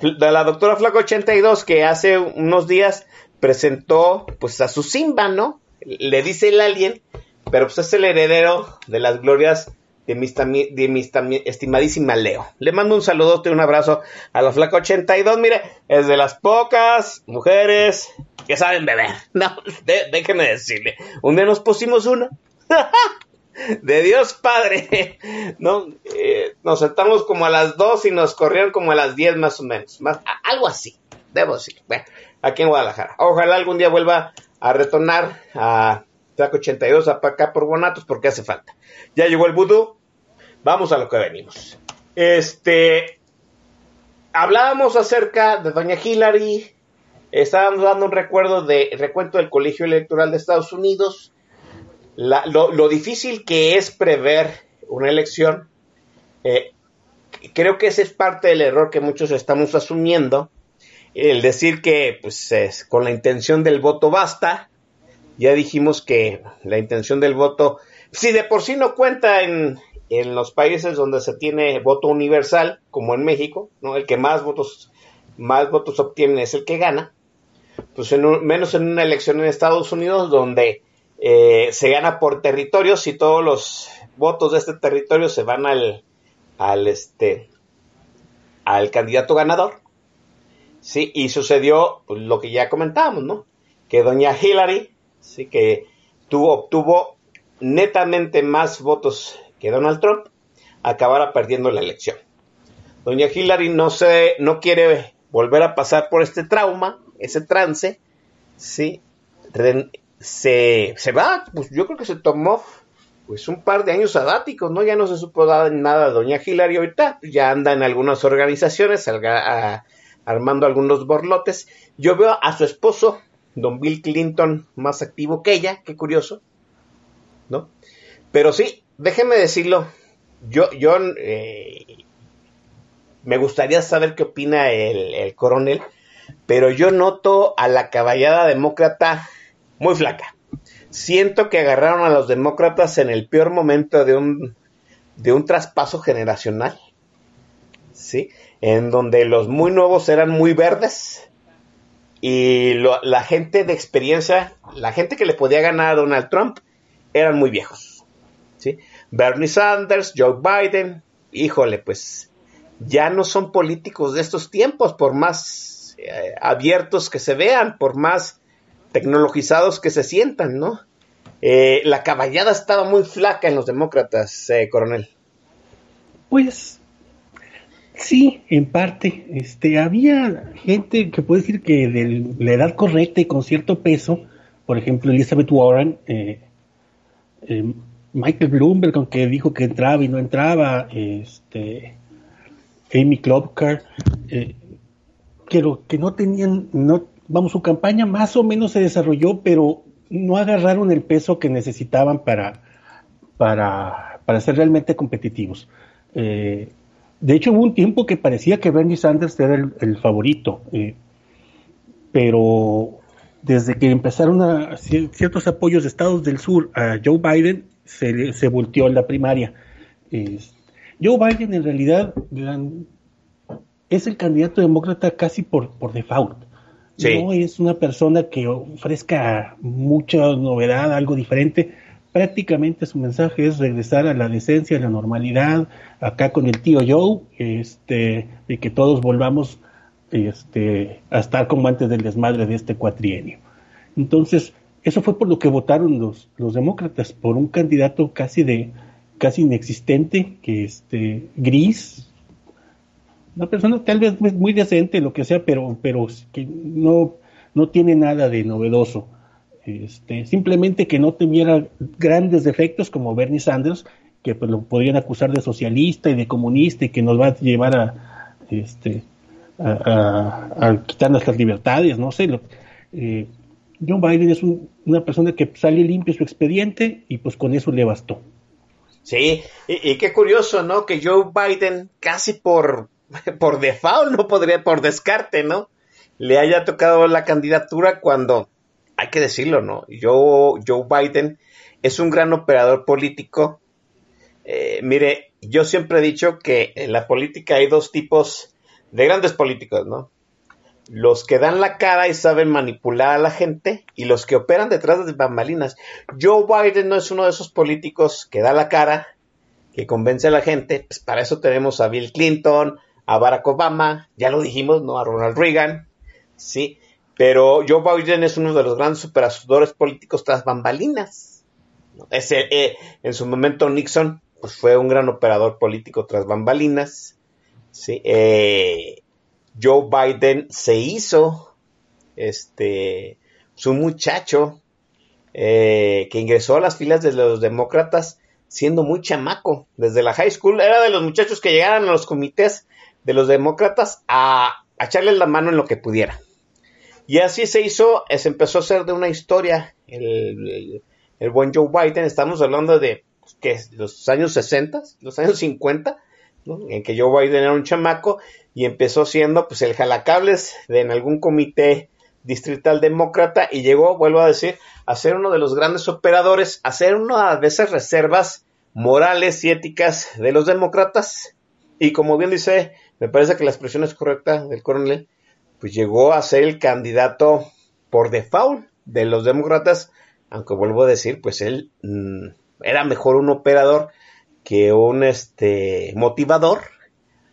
D: La doctora Flaco 82 que hace unos días presentó pues a su Simba, ¿no? Le dice el alien, pero pues es el heredero de las glorias de mi, de mi estimadísima Leo. Le mando un saludote, un abrazo a la flaca 82. Mire, es de las pocas mujeres que saben beber. No, déjeme decirle. Un día nos pusimos una. de Dios Padre. No, eh, nos sentamos como a las 2 y nos corrieron como a las 10 más o menos. Más, algo así, debo decir. Bueno, aquí en Guadalajara. Ojalá algún día vuelva a retornar a Track 82 acá por Bonatos porque hace falta. Ya llegó el vudú. Vamos a lo que venimos. Este. Hablábamos acerca de Doña Hillary. Estábamos dando un recuerdo de recuento del Colegio Electoral de Estados Unidos. lo, difícil que es prever una elección. Eh, creo que ese es parte del error que muchos estamos asumiendo el decir que pues es, con la intención del voto basta, ya dijimos que la intención del voto, si de por sí no cuenta en, en los países donde se tiene voto universal, como en México, ¿no? el que más votos, más votos obtiene es el que gana, pues en menos en una elección en Estados Unidos donde eh, se gana por territorios y todos los votos de este territorio se van al, al este al candidato ganador Sí, y sucedió pues, lo que ya comentábamos, ¿no? Que doña Hillary, sí, que tuvo, obtuvo netamente más votos que Donald Trump, acabara perdiendo la elección. Doña Hillary no se, no quiere volver a pasar por este trauma, ese trance, sí, se, se va, pues yo creo que se tomó pues un par de años sabáticos, ¿no? Ya no se supo nada de Doña Hillary ahorita, ya anda en algunas organizaciones, armando algunos borlotes. Yo veo a su esposo, don Bill Clinton, más activo que ella, qué curioso, ¿no? Pero sí, déjeme decirlo, yo, yo eh, me gustaría saber qué opina el, el, coronel, pero yo noto a la caballada demócrata muy flaca. Siento que agarraron a los demócratas en el peor momento de un, de un traspaso generacional. ¿Sí? en donde los muy nuevos eran muy verdes y la gente de experiencia, la gente que le podía ganar a Donald Trump, eran muy viejos. ¿sí? Bernie Sanders, Joe Biden, híjole, pues ya no son políticos de estos tiempos, por más eh, abiertos que se vean, por más tecnologizados que se sientan, ¿no? Eh, la caballada estaba muy flaca en los demócratas, eh, coronel.
E: Pues Sí, en parte. Este, había gente que puede decir que de la edad correcta y con cierto peso, por ejemplo, Elizabeth Warren, eh, eh, Michael Bloomberg, aunque dijo que entraba y no entraba, este, Amy Klobuchar, eh, que no tenían, no, vamos, su campaña más o menos se desarrolló, pero no agarraron el peso que necesitaban para, para, para ser realmente competitivos. Eh, de hecho, hubo un tiempo que parecía que Bernie Sanders era el, favorito, eh, pero desde que empezaron a, ciertos apoyos de estados del sur a Joe Biden, se, se volteó en la primaria. Joe Biden en realidad es el candidato demócrata casi por, por default. No es una persona que ofrezca mucha novedad, algo diferente. Prácticamente su mensaje es regresar a la decencia, a la normalidad, acá con el tío Joe, este, de que todos volvamos este, a estar como antes del desmadre de este cuatrienio. Entonces, eso fue por lo que votaron los, los demócratas, por un candidato casi de casi inexistente, que este gris, una persona tal vez muy decente, lo que sea, pero, pero que no, no tiene nada de novedoso. Este, simplemente que no tuviera grandes defectos como Bernie Sanders, que pues, lo podrían acusar de socialista y de comunista y que nos va a llevar a, este, a, quitar nuestras libertades, no sé. Lo, eh, John Biden es una persona que sale limpio su expediente y pues con eso le bastó.
D: Sí, y, qué curioso, ¿no? Que Joe Biden casi por, por default, no podría, por descarte, ¿no? Le haya tocado la candidatura cuando, hay que decirlo, ¿no? Joe, Joe Biden es un gran operador político. Eh, mire, yo siempre he dicho que en la política hay dos tipos de grandes políticos, ¿no? los que dan la cara y saben manipular a la gente y los que operan detrás de bambalinas. Joe Biden no es uno de esos políticos que da la cara, que convence a la gente. Pues para eso tenemos a Bill Clinton, a Barack Obama, ya lo dijimos, ¿no? A Ronald Reagan, sí. Pero Joe Biden es uno de los grandes operadores políticos tras bambalinas. Ese, eh, en su momento Nixon pues fue un gran operador político tras bambalinas. Eh, Joe Biden se hizo este su muchacho eh, que ingresó a las filas de los demócratas siendo muy chamaco. Desde la high school era de los muchachos que llegaran a los comités de los demócratas a, echarle la mano en lo que pudiera. Y así se hizo, se empezó a hacer de una historia el, buen Joe Biden. Estamos hablando de pues, los años 60, los años 50, en que Joe Biden era un chamaco y empezó siendo pues el jalacables de en algún comité distrital demócrata y llegó, vuelvo a decir, a ser uno de los grandes operadores, a ser una de esas reservas morales y éticas de los demócratas. Y como bien dice, me parece que la expresión es correcta del coronel, pues llegó a ser el candidato por default de los demócratas, aunque vuelvo a decir, pues él mm, era mejor un operador que un este motivador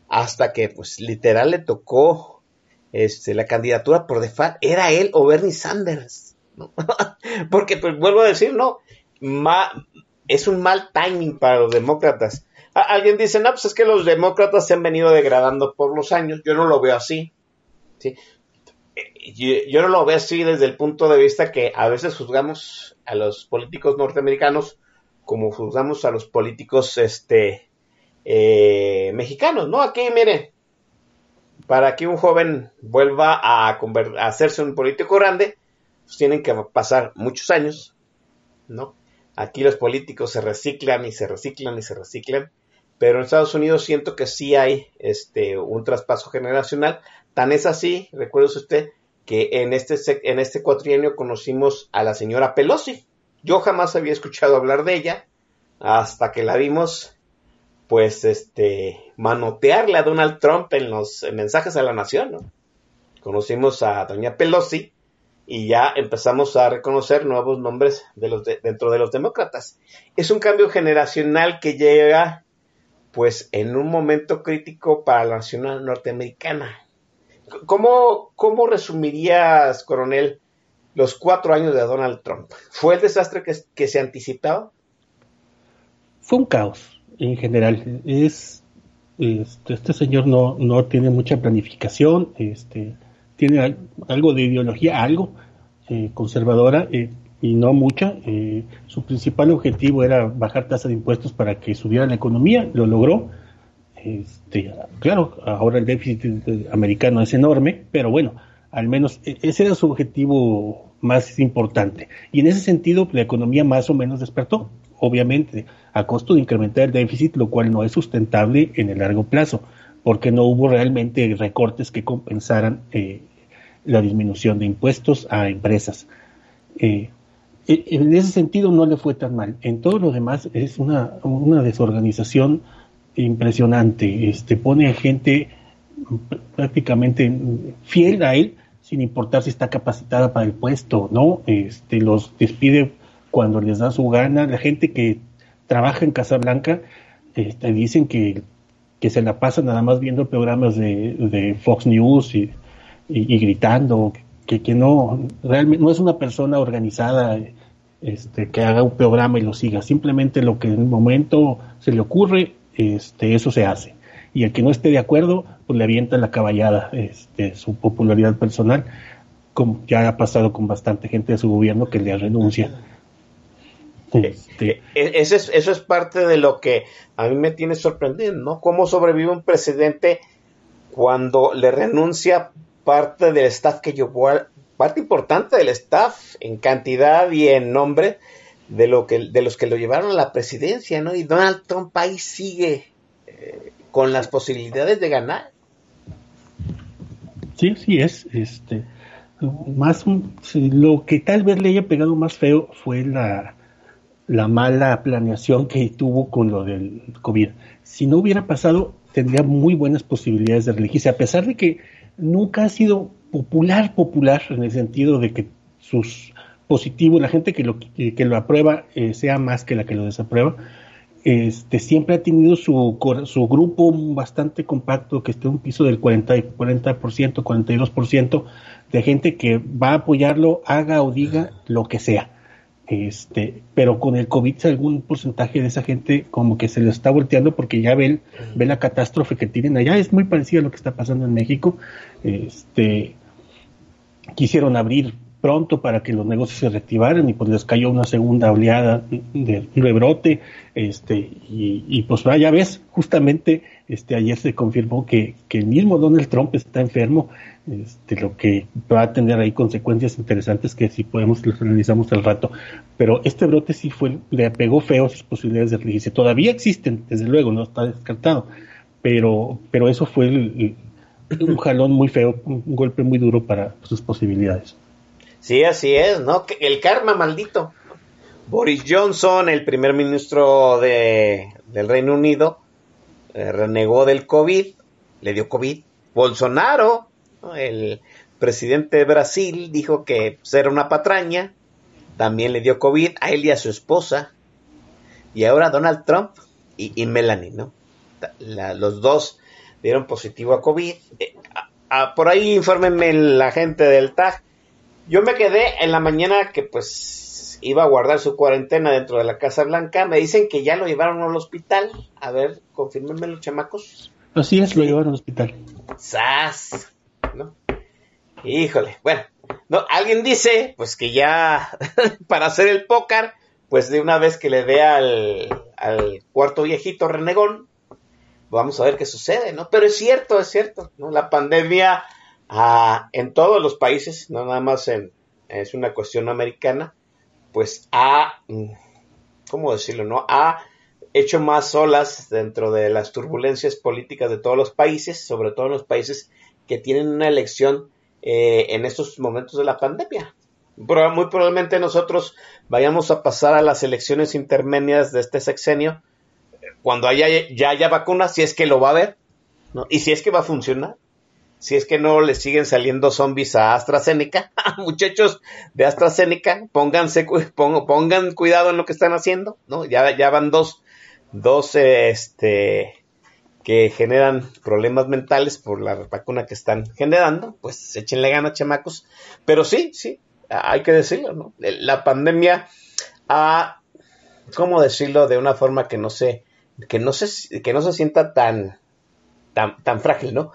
D: hasta que pues literal le tocó este, la candidatura por default, era él o Bernie Sanders. Porque pues vuelvo a decir, no, es un mal timing para los demócratas. alguien dice, no, pues es que los demócratas se han venido degradando por los años, yo no lo veo así. ¿sí? Yo no lo veo así desde el punto de vista que a veces juzgamos a los políticos norteamericanos como juzgamos a los políticos este, eh, mexicanos, ¿no? Aquí, mire, para que un joven vuelva a, hacerse un político grande, pues tienen que pasar muchos años, ¿no? Aquí los políticos se reciclan y se reciclan y se reciclan, pero en Estados Unidos siento que sí hay este, un traspaso generacional. Tan es así, recuerde usted, que en este, en este cuatrienio conocimos a la señora Pelosi. Yo jamás había escuchado hablar de ella hasta que la vimos pues este manotearle a Donald Trump en los mensajes a la nación, ¿no? Conocimos a doña Pelosi y ya empezamos a reconocer nuevos nombres dentro de los demócratas. Es un cambio generacional que llega pues en un momento crítico para la nación norteamericana. ¿Cómo, cómo resumirías, coronel, los cuatro años de Donald Trump? ¿Fue el desastre que, que se anticipaba?
E: Fue un caos en general. Es este, este, señor no, no tiene mucha planificación, este, tiene algo de ideología, algo eh, conservadora. Eh, y no mucha. Eh, su principal objetivo era bajar tasa de impuestos para que subiera la economía, lo logró. Este, claro, ahora el déficit americano es enorme, pero bueno, al menos e, ese era su objetivo más importante. Y en ese sentido, la economía más o menos despertó, obviamente, a costo de incrementar el déficit, lo cual no es sustentable en el largo plazo, porque no hubo realmente recortes que compensaran eh, la disminución de impuestos a empresas. Eh, en ese sentido no le fue tan mal. En todo lo demás es una, una desorganización impresionante. Este pone a gente prácticamente fiel a él, sin importar si está capacitada para el puesto, ¿no? Este los despide cuando les da su gana. La gente que trabaja en Casablanca este, dicen que, que se la pasa nada más viendo programas de, Fox News y y, gritando, que, que no, realmente no es una persona organizada este, que haga un programa y lo siga, simplemente lo que en un momento se le ocurre, este, eso se hace. Y el que no esté de acuerdo, pues le avienta la caballada, este, su popularidad personal, como ya ha pasado con bastante gente de su gobierno que le renuncia.
D: Este, e, eso, es, eso es parte de lo que a mí me tiene sorprendido, ¿no? ¿Cómo sobrevive un presidente cuando le renuncia parte del staff que llevó, parte importante del staff en cantidad y en nombre de, lo que, de los que lo llevaron a la presidencia, ¿no? Y Donald Trump ahí sigue eh, con las posibilidades de ganar.
E: Sí, sí es, este, más lo que tal vez le haya pegado más feo fue la, la mala planeación que tuvo con lo del COVID. Si no hubiera pasado, tendría muy buenas posibilidades de reelegirse, a pesar de que nunca ha sido popular, popular, en el sentido de que sus positivos, la gente que lo, que lo aprueba eh, sea más que la que lo desaprueba, este, siempre ha tenido su, su grupo bastante compacto, que esté un piso del 40, 40%, 42% de gente que va a apoyarlo, haga o diga lo que sea. Este, pero con el COVID algún porcentaje de esa gente como que se lo está volteando porque ya ven, ve la catástrofe que tienen allá, es muy parecido a lo que está pasando en México. Este, quisieron abrir pronto para que los negocios se reactivaran y pues les cayó una segunda oleada de rebrote, este, y, pues ya ves, justamente este ayer se confirmó que, que el mismo Donald Trump está enfermo, este, lo que va a tener ahí consecuencias interesantes que si podemos los analizamos al rato. Pero este brote sí fue, le pegó feo sus posibilidades de reelegirse. Todavía existen, desde luego, no está descartado, pero, pero eso fue un jalón muy feo, un golpe muy duro para sus posibilidades.
D: Sí, así es, ¿no? El karma maldito. Boris Johnson, el primer ministro de, del Reino Unido, eh, renegó del COVID, le dio COVID. Bolsonaro, el presidente de Brasil dijo que pues, era una patraña, también le dio COVID a él y a su esposa, y ahora Donald Trump y, Melanie, ¿no? los dos dieron positivo a COVID. Eh, por ahí infórmenme la gente del TAG. Yo me quedé en la mañana que pues iba a guardar su cuarentena dentro de la Casa Blanca. Me dicen que ya lo llevaron al hospital. A ver, confirmenme los chamacos.
E: Así es, lo llevaron al hospital.
D: ¡Sas! ¿no? Híjole, bueno, no, alguien dice, pues que ya para hacer el póker, pues de una vez que le dé al, cuarto viejito renegón, vamos a ver qué sucede, ¿no? Pero es cierto, es cierto, ¿no? La pandemia ah, en todos los países, no nada más en, es una cuestión americana, pues ha, mm, ¿cómo decirlo, no? Ha hecho más olas dentro de las turbulencias políticas de todos los países, sobre todo en los países que tienen una elección eh, en estos momentos de la pandemia. muy probablemente nosotros vayamos a pasar a las elecciones intermedias de este sexenio cuando haya, ya haya vacunas, si es que lo va a haber, y si es que va a funcionar, si es que no le siguen saliendo zombies a AstraZeneca, muchachos de AstraZeneca, pónganse, pongan cuidado en lo que están haciendo, ¿no? Ya, ya van dos, dos, este, que generan problemas mentales por la vacuna que están generando, pues échenle ganas, chamacos. Pero sí, sí, hay que decirlo, ¿no? La pandemia ha, ¿cómo decirlo? De una forma que no se, que no se, que no se sienta tan, tan, tan frágil, ¿no?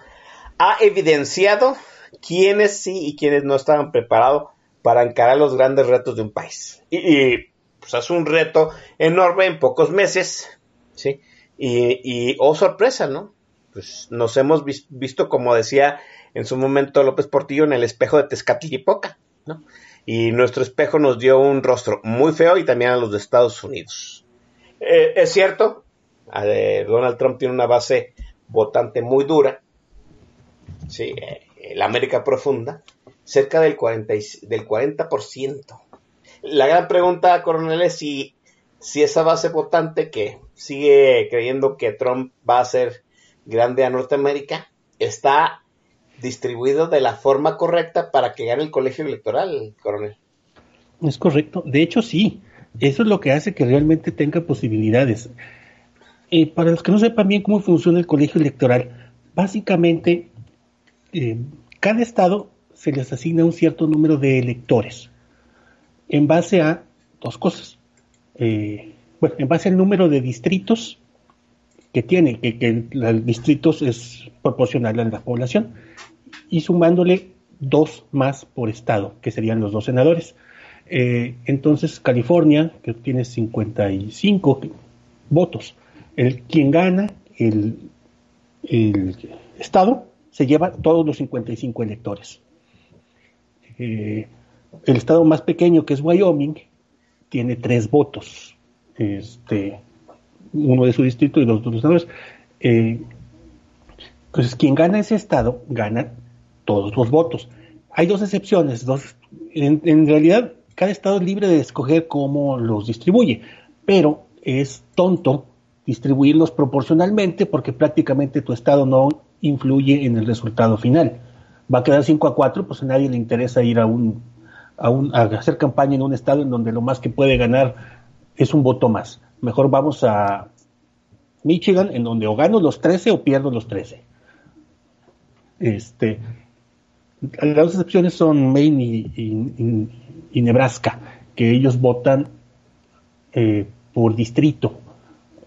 D: Ha evidenciado quiénes sí y quiénes no estaban preparados para encarar los grandes retos de un país. Y, pues es un reto enorme en pocos meses, ¿sí? Y, y oh sorpresa, ¿no? Pues nos hemos vis- visto, como decía en su momento López Portillo, en el espejo de Tezcatlipoca, ¿no? Y nuestro espejo nos dio un rostro muy feo y también a los de Estados Unidos. Eh, es cierto, eh, Donald Trump tiene una base votante muy dura, sí, eh, la América profunda, cerca del 40%. y- Del 40%. La gran pregunta, coronel, es si, si esa base votante que sigue creyendo que Trump va a ser grande a Norteamérica está distribuido de la forma correcta para que gane el colegio electoral, coronel.
E: Es correcto. De hecho, sí. Eso es lo que hace que realmente tenga posibilidades. Eh, para los que no sepan bien cómo funciona el colegio electoral, básicamente eh, cada estado se les asigna un cierto número de electores en base a dos cosas. Eh, bueno, en base al número de distritos que tiene, que, los distritos es proporcional a la población, y sumándole dos más por estado, que serían los dos senadores. Eh, entonces, California, que tiene 55 votos, el quien gana el estado se lleva todos los 55 electores. Eh, el estado más pequeño, que es Wyoming, tiene tres votos. Este, uno de su distrito y dos los senadores. Eh, entonces, quien gana ese estado gana todos los votos. Hay dos excepciones. Dos, en, en realidad, cada estado es libre de escoger cómo los distribuye, pero es tonto distribuirlos proporcionalmente porque prácticamente tu estado no influye en el resultado final. Va a quedar 5 a 4, pues a nadie le interesa ir a un, a un a hacer campaña en un estado en donde lo más que puede ganar es un voto más. Mejor vamos a Michigan, en donde o gano los 13 o pierdo los 13. Este, las dos excepciones son Maine y, y- y Nebraska, que ellos votan eh, por distrito.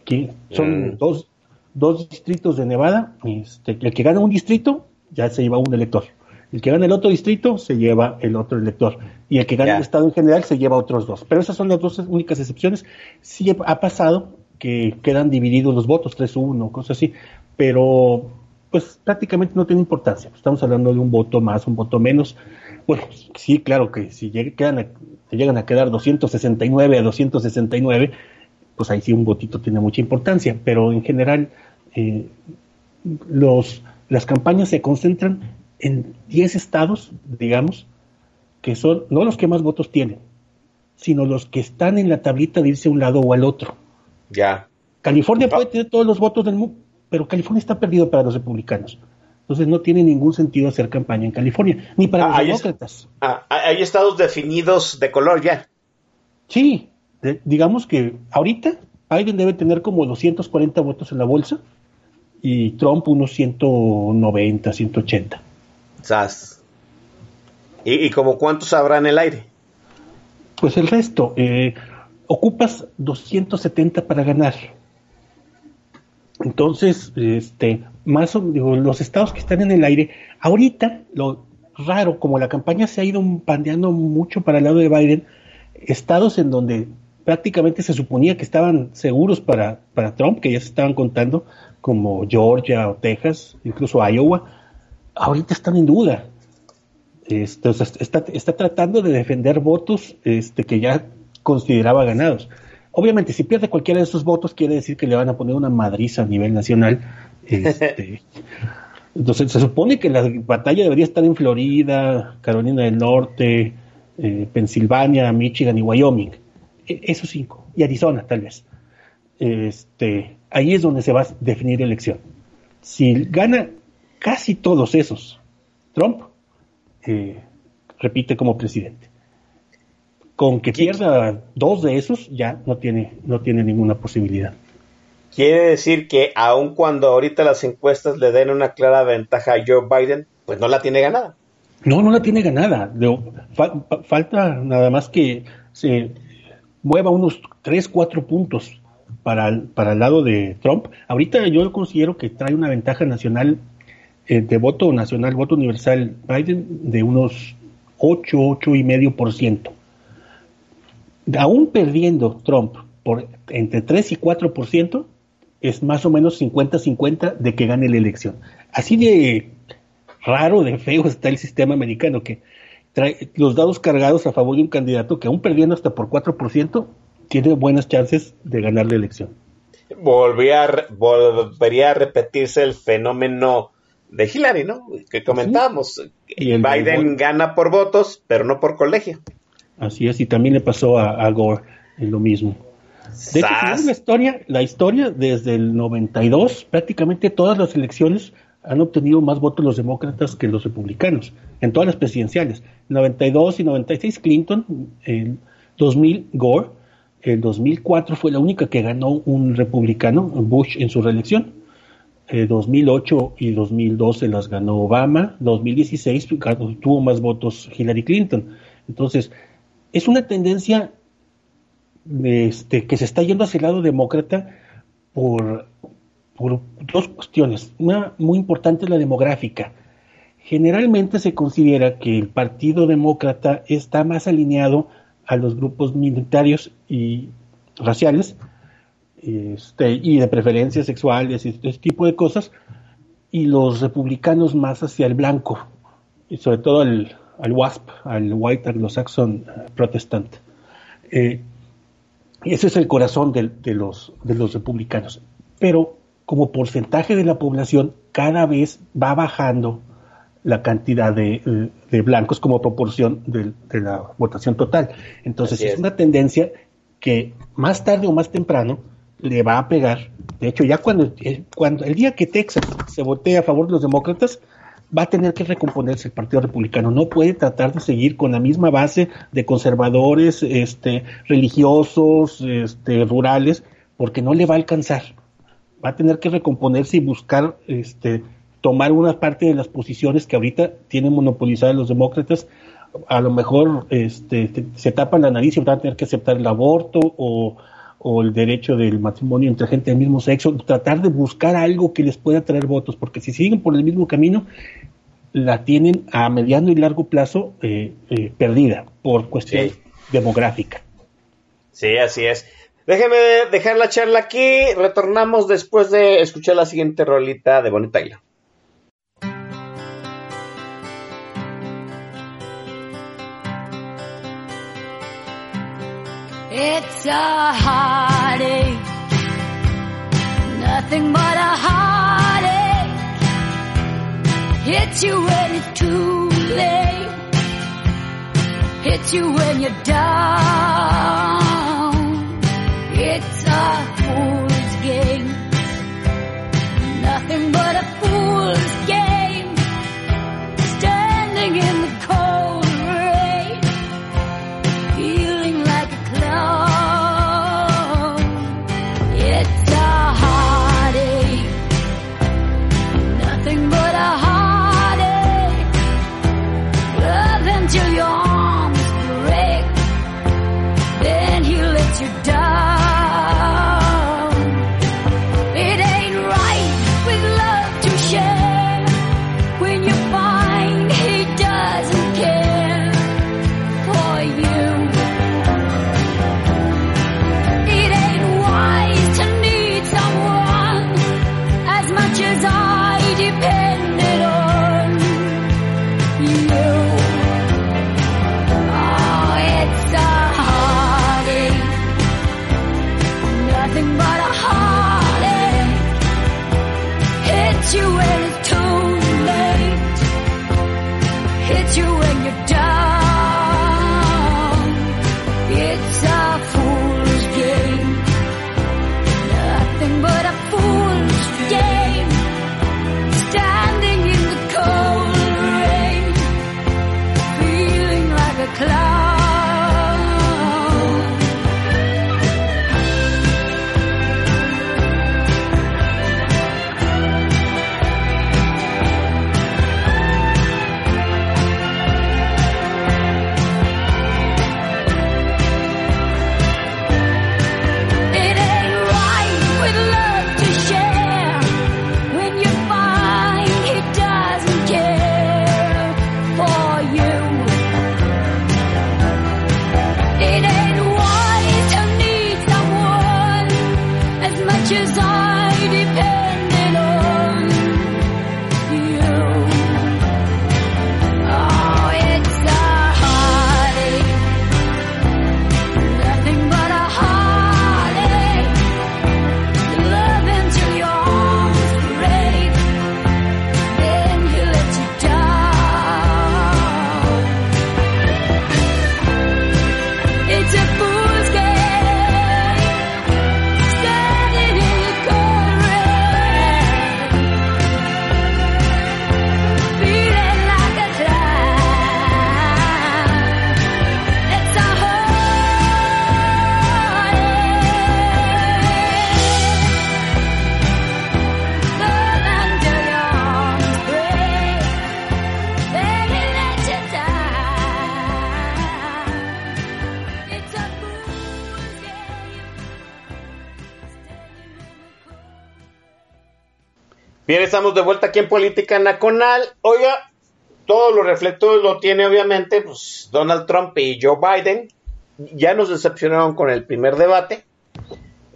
E: Que son
D: Mm.
E: dos, dos distritos de Nevada. Este, el que gana un distrito ya se lleva un elector. El que gana el otro distrito se lleva el otro elector. Y el que gana el estado en general se lleva otros dos. Pero esas son las dos únicas excepciones. Sí ha pasado que quedan divididos los votos, 3-1, cosas así. Pero pues prácticamente no tiene importancia. Estamos hablando de un voto más, un voto menos. Bueno, sí, claro que si lleg- quedan a- te llegan a quedar 269 a 269, pues ahí sí un votito tiene mucha importancia. Pero en general, eh, los, las campañas se concentran en 10 estados, digamos, que son no los que más votos tienen, sino los que están en la tablita de irse a un lado o al otro.
D: Ya.
E: California
D: Ah.
E: puede tener todos los votos del mundo, pero California está perdido para los republicanos. Entonces no tiene ningún sentido hacer campaña en California, ni para
D: Ah,
E: los
D: es-
E: demócratas.
D: Ah, hay estados definidos de color ya.
E: Sí, de- digamos que ahorita Biden debe tener como 240 votos en la bolsa y Trump unos 190, 180.
D: Sas. ¿Y, y como cuántos habrá en el aire?
E: Pues el resto, eh, ocupas 270 para ganar. Entonces, este, más o digo, los estados que están en el aire, ahorita, lo raro, como la campaña se ha ido pandeando mucho para el lado de Biden, estados en donde prácticamente se suponía que estaban seguros para, para Trump, que ya se estaban contando, como Georgia o Texas, incluso Iowa, ahorita están en duda. Este, o sea, está, está tratando de defender votos este, que ya consideraba ganados. Obviamente, si pierde cualquiera de esos votos, quiere decir que le van a poner una madriza a nivel nacional. Este, entonces, se supone que la batalla debería estar en Florida, Carolina del Norte, eh, Pensilvania, Michigan y Wyoming. E- esos cinco. Y Arizona, tal vez. Este, ahí es donde se va a definir la elección. Si gana casi todos esos, Trump eh, repite como presidente. Con que pierda dos de esos, ya no tiene, no tiene ninguna posibilidad.
D: Quiere decir que aun cuando ahorita las encuestas le den una clara ventaja a Joe Biden, pues no la tiene ganada.
E: No, no la tiene ganada. Falta nada más que se mueva unos 3, 4 puntos para el, para el lado de Trump. Ahorita yo considero que trae una ventaja nacional eh, de voto nacional, voto universal Biden de unos 8, 8,5%. Aún perdiendo Trump por entre 3 y 4%, es más o menos 50-50 de que gane la elección. Así de raro, de feo está el sistema americano que trae los dados cargados a favor de un candidato que aún perdiendo hasta por 4%, tiene buenas chances de ganar la elección.
D: Volvería, volvería a repetirse el fenómeno de Hillary, ¿no? Que comentábamos. Biden gana por votos, pero no por colegio.
E: Así es, y también le pasó a, Gore en lo mismo. De hecho, la historia, la historia desde el 92, prácticamente todas las elecciones han obtenido más votos los demócratas que los republicanos, en todas las presidenciales. 92 y 96 Clinton, en 2000 Gore, en 2004 fue la única que ganó un republicano, Bush, en su reelección. 2008 y 2012 las ganó Obama, 2016 tuvo más votos Hillary Clinton. Entonces, es una tendencia este, que se está yendo hacia el lado demócrata por, por dos cuestiones. Una muy importante es la demográfica. Generalmente se considera que el Partido Demócrata está más alineado a los grupos minoritarios y raciales este, y de preferencias sexuales y este tipo de cosas, y los republicanos más hacia el blanco, y sobre todo al, al WASP, al White Anglo-Saxon Protestant. Eh, ese es el corazón de, los, de los republicanos. Pero como porcentaje de la población, cada vez va bajando la cantidad de, blancos como proporción de, la votación total. Entonces es. una tendencia que más tarde o más temprano le va a pegar. De hecho, ya cuando, cuando el día que Texas se vote a favor de los demócratas, va a tener que recomponerse el Partido Republicano. No puede tratar de seguir con la misma base de conservadores, este, religiosos, este, rurales, porque no le va a alcanzar. Va a tener que recomponerse y buscar este, tomar una parte de las posiciones que ahorita tienen monopolizadas los demócratas. A lo mejor este, se tapan la nariz y van a tener que aceptar el aborto o o el derecho del matrimonio entre gente del mismo sexo, tratar de buscar algo que les pueda traer votos, porque si siguen por el mismo camino, la tienen a mediano y largo plazo eh, eh, perdida por cuestión demográfica.
D: Sí, así es. Déjeme dejar la charla aquí, retornamos después de escuchar la siguiente rolita de Bonnie Tyler.
F: It's a heartache, nothing but a heartache. Hits you when it's too late, hits you when you're down. It's a
D: Estamos de vuelta aquí en Política Nacional. Oiga, todos los reflectores lo tiene obviamente pues, Donald Trump y Joe Biden. Ya nos decepcionaron con el primer debate.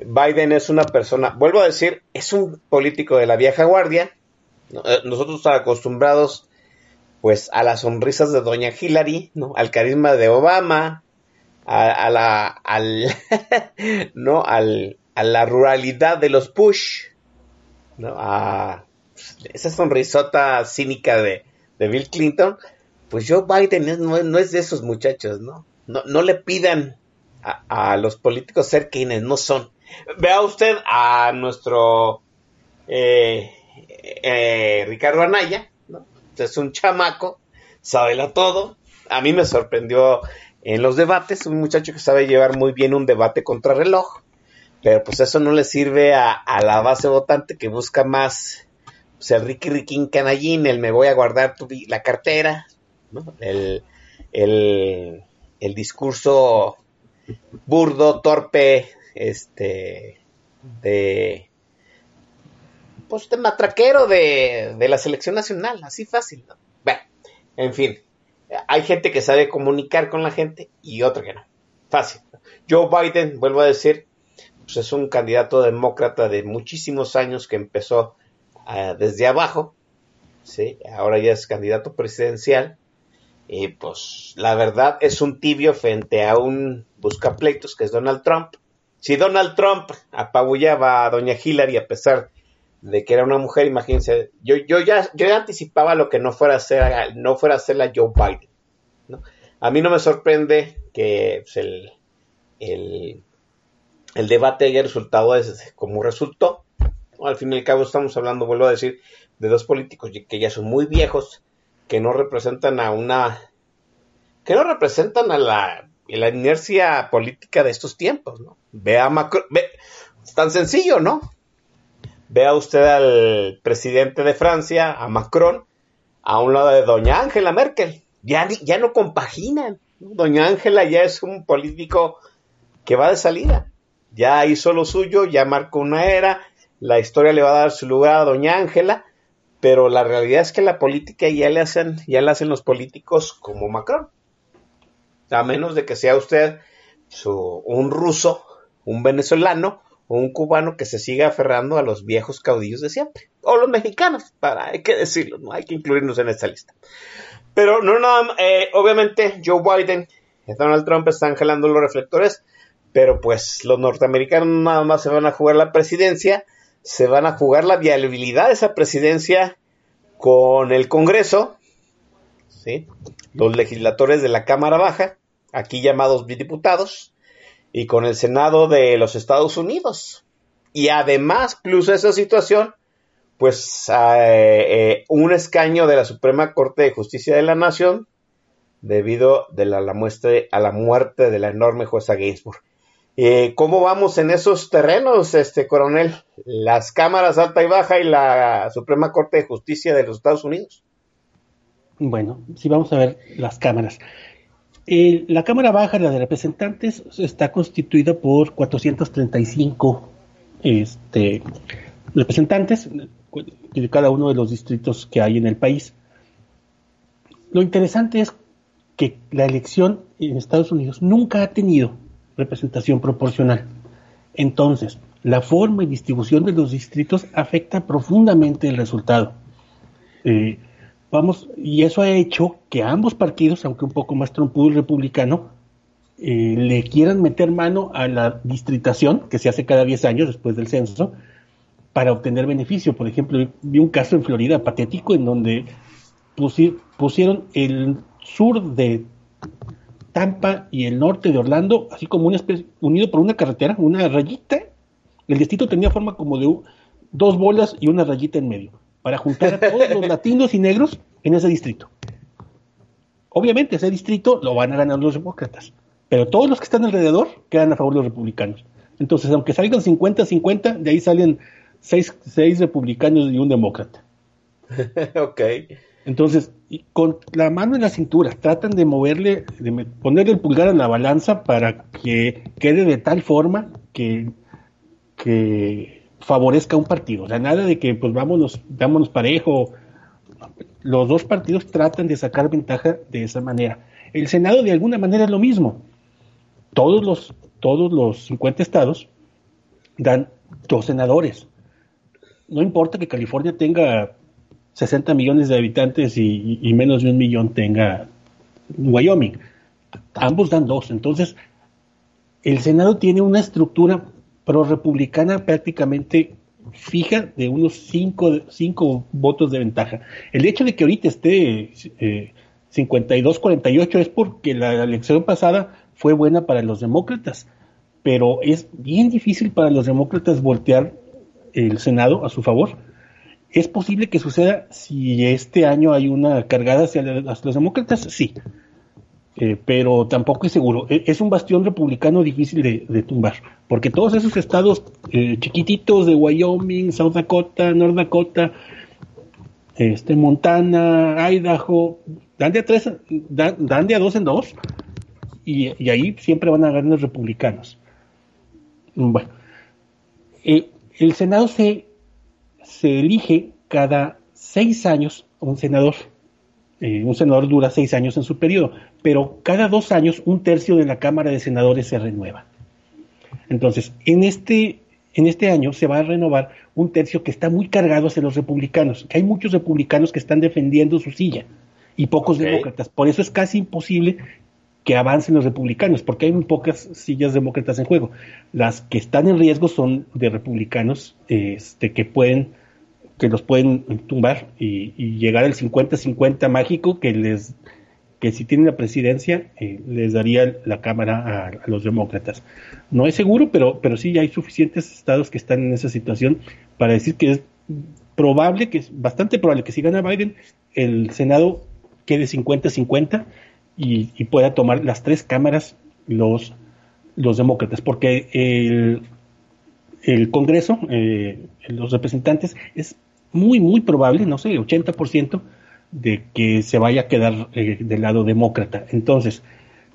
D: Biden es una persona, vuelvo a decir, es un político de la vieja guardia. Eh, nosotros acostumbrados pues a las sonrisas de doña Hillary, ¿no? Al carisma de Obama, a, la al no al, a la ruralidad de los Bush, ¿no? A esa sonrisota cínica de, Bill Clinton, pues Joe Biden no, es de esos muchachos, ¿no? No, le pidan a, los políticos ser quienes no son. Vea usted a nuestro eh, eh, Ricardo Anaya, ¿no? es un chamaco, sabe todo. A mí me sorprendió en los debates, un muchacho que sabe llevar muy bien un debate contra reloj, pero pues eso no le sirve a la base votante que busca más pues, el Ricky Riquín Canallín, el me voy a guardar la cartera, el, el, el discurso burdo, torpe, este, de, pues de matraquero de, de la selección nacional, así fácil, ¿no? Bueno, en fin, hay gente que sabe comunicar con la gente y otra que no. Fácil. Joe Biden, vuelvo a decir, pues es un candidato demócrata de muchísimos años que empezó desde abajo, ¿sí? ahora ya es candidato presidencial. Y pues la verdad es un tibio frente a un buscapleitos que es Donald Trump. Si Donald Trump apabullaba a doña Hillary a pesar de que era una mujer, imagínense, yo, yo, ya, yo anticipaba lo que no fuera a ser, no fuera a ser la Joe Biden. A mí no me sorprende que pues, el, el, debate haya resultado es como resultó. Al fin y al cabo estamos hablando, vuelvo a decir, de dos políticos que ya son muy viejos, que no representan a una... que no representan a la, inercia política de estos tiempos, ¿no? Vea Macron, ve, es tan sencillo, ¿no? Vea usted al presidente de Francia, a Macron, a un lado de doña Angela Merkel. Ya, ya no compaginan. Doña Ángela ya es un político que va de salida. Ya hizo lo suyo, ya marcó una era, la historia le va a dar su lugar a doña Ángela, pero la realidad es que la política ya le hacen, ya le hacen los políticos como Macron. A menos de que sea usted un ruso, un venezolano o un cubano que se siga aferrando a los viejos caudillos de siempre. O los mexicanos, para, hay que decirlo, no hay que incluirnos en esta lista. Pero no, nada, eh, obviamente Joe Biden y Donald Trump están jalando los reflectores, pero pues los norteamericanos nada más se van a jugar la presidencia, se van a jugar la viabilidad de esa presidencia con el Congreso, ¿sí? los legisladores de la Cámara Baja, aquí llamados diputados, y con el Senado de los Estados Unidos. Y además, plus esa situación, pues eh, eh, un escaño de la Suprema Corte de Justicia de la Nación debido de la, a la muerte de la enorme jueza Gainsbourg. Eh, ¿Cómo vamos en esos terrenos, este coronel? Las cámaras alta y baja y la Suprema Corte de Justicia de los Estados Unidos.
E: Bueno, sí vamos a ver las cámaras. La Cámara Baja, la de Representantes, está constituida por 435 este, representantes de cada uno de los distritos que hay en el país. Lo interesante es que la elección en Estados Unidos nunca ha tenido representación proporcional. Entonces, la forma y distribución de los distritos afecta profundamente el resultado. Eh, vamos, y eso ha hecho que ambos partidos, aunque un poco más trompudo el republicano, eh, le quieran meter mano a la distritación que se hace cada 10 años después del censo para obtener beneficio. Por ejemplo, vi un caso en Florida patético en donde pusieron el sur de Tampa y el norte de Orlando, así como una especie, unido por una carretera, una rayita. El distrito tenía forma como de dos bolas y una rayita en medio, para juntar a todos los latinos y negros en ese distrito. Obviamente ese distrito lo van a ganar los demócratas, pero todos los que están alrededor quedan a favor de los republicanos. Entonces, aunque salgan 50-50, de ahí salen seis, seis republicanos y un demócrata.
D: ok.
E: Entonces, con la mano en la cintura, tratan de moverle, de ponerle el pulgar a la balanza para que quede de tal forma que, que favorezca un partido. O sea, nada de que pues vámonos, vámonos parejo. Los dos partidos tratan de sacar ventaja de esa manera. El Senado de alguna manera es lo mismo. Todos los, todos los 50 estados dan dos senadores. No importa que California tenga 60 millones de habitantes y, menos de un millón tenga Wyoming. Ambos dan dos. Entonces, el Senado tiene una estructura pro-republicana prácticamente fija de unos cinco, cinco votos de ventaja. El hecho de que ahorita esté eh, 52-48 es porque la elección pasada fue buena para los demócratas, pero es bien difícil para los demócratas voltear el Senado a su favor. ¿Es posible que suceda si este año hay una cargada hacia, los demócratas? Sí, eh, pero tampoco es seguro. E- Es un bastión republicano difícil de, tumbar, porque todos esos estados eh, chiquititos de Wyoming, South Dakota, North Dakota, este, Montana, Idaho, dan de a tres, dan, dan de a dos en dos, y, y ahí siempre van a ganar los republicanos. Bueno, eh, el Senado se, se elige cada seis años un senador. Eh, un senador dura seis años en su periodo, pero cada dos años un tercio de la Cámara de Senadores se renueva. Entonces, en este, en este año se va a renovar un tercio que está muy cargado hacia los republicanos, que hay muchos republicanos que están defendiendo su silla y pocos demócratas. Por eso es casi imposible que avancen los republicanos, porque hay muy pocas sillas demócratas en juego. Las que están en riesgo son de republicanos este, que pueden que los pueden tumbar y, llegar al 50-50 mágico que les que si tienen la presidencia eh, les daría la cámara a, a los demócratas. No es seguro, pero pero sí hay suficientes estados que están en esa situación para decir que es probable, que es bastante probable que si gana Biden, el Senado quede 50-50 y, y pueda tomar las tres cámaras los, los demócratas, porque el, el Congreso, eh, los representantes, es muy, muy probable, no sé, 80% de que se vaya a quedar eh, del lado demócrata. Entonces,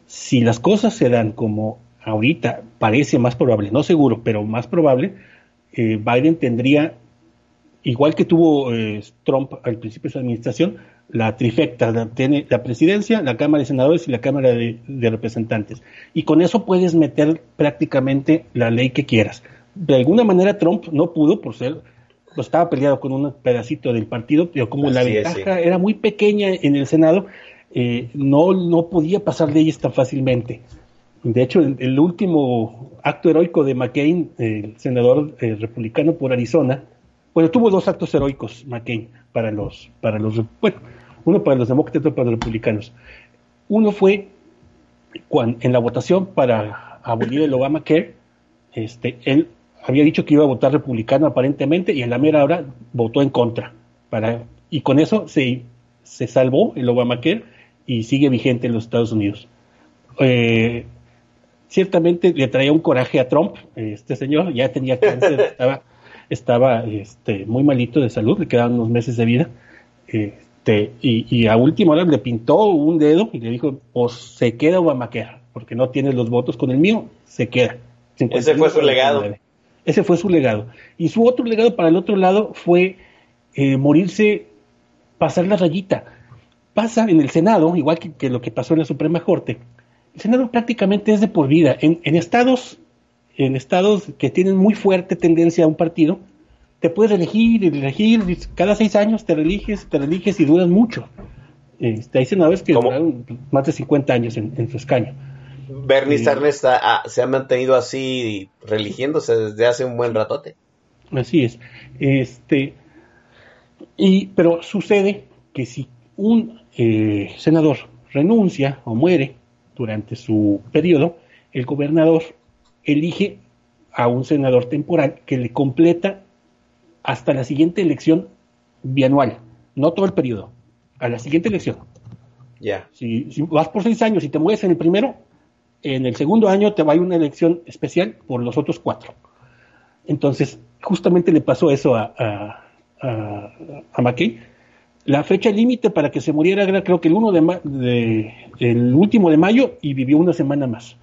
E: si las cosas se dan como ahorita parece más probable, no seguro, pero más probable, eh, Biden tendría, igual que tuvo eh, Trump al principio de su administración, la trifecta, la, tiene la presidencia, la Cámara de Senadores y la Cámara de, de Representantes. Y con eso puedes meter prácticamente la ley que quieras. De alguna manera Trump no pudo por ser, estaba peleado con un pedacito del partido, pero como la
D: es,
E: ventaja era muy pequeña en el Senado, eh, no, no podía pasar leyes tan fácilmente. De hecho, el, el último acto heroico de McCain, el senador eh, republicano por Arizona, bueno, tuvo dos actos heroicos McCain para los, para los, bueno, uno para los demócratas y otro para los republicanos. Uno fue cuando, en la votación para abolir el Obamacare, este, él había dicho que iba a votar republicano aparentemente y en la mera hora votó en contra. Para, y con eso se, se salvó el Obamacare y sigue vigente en los Estados Unidos. Eh, ciertamente le traía un coraje a Trump, este señor, ya tenía cáncer, estaba, estaba este, muy malito de salud, le quedaban unos meses de vida, este, y, y a última hora le pintó un dedo y le dijo, pues se queda Obamacare, porque no tienes los votos con el mío, se queda.
D: Ese fue su legado.
E: Ese fue su legado. Y su otro legado para el otro lado fue eh, morirse, pasar la rayita. Pasa en el Senado, igual que, que, lo que pasó en la Suprema Corte. El Senado prácticamente es de por vida. En, en, estados, en estados que tienen muy fuerte tendencia a un partido, te puedes elegir, elegir, cada seis años te religes, te religes y duras mucho. Este, hay senadores que
D: ¿Cómo?
E: duraron más de 50 años en, en su escaño.
D: Bernie Sanders se ha mantenido así religiéndose desde hace un buen ratote.
E: Así es. Este, y, pero sucede que si un eh, senador renuncia o muere durante su periodo, el gobernador elige a un senador temporal que le completa hasta la siguiente elección bianual, no todo el periodo, a la siguiente elección.
D: Ya.
E: Si, si vas por seis años y te mueves en el primero, en el segundo año te va a ir una elección especial por los otros cuatro. Entonces, justamente le pasó eso a, a, a, a McKay. La fecha límite para que se muriera era creo que el, uno de, de, el último de mayo y vivió una semana más.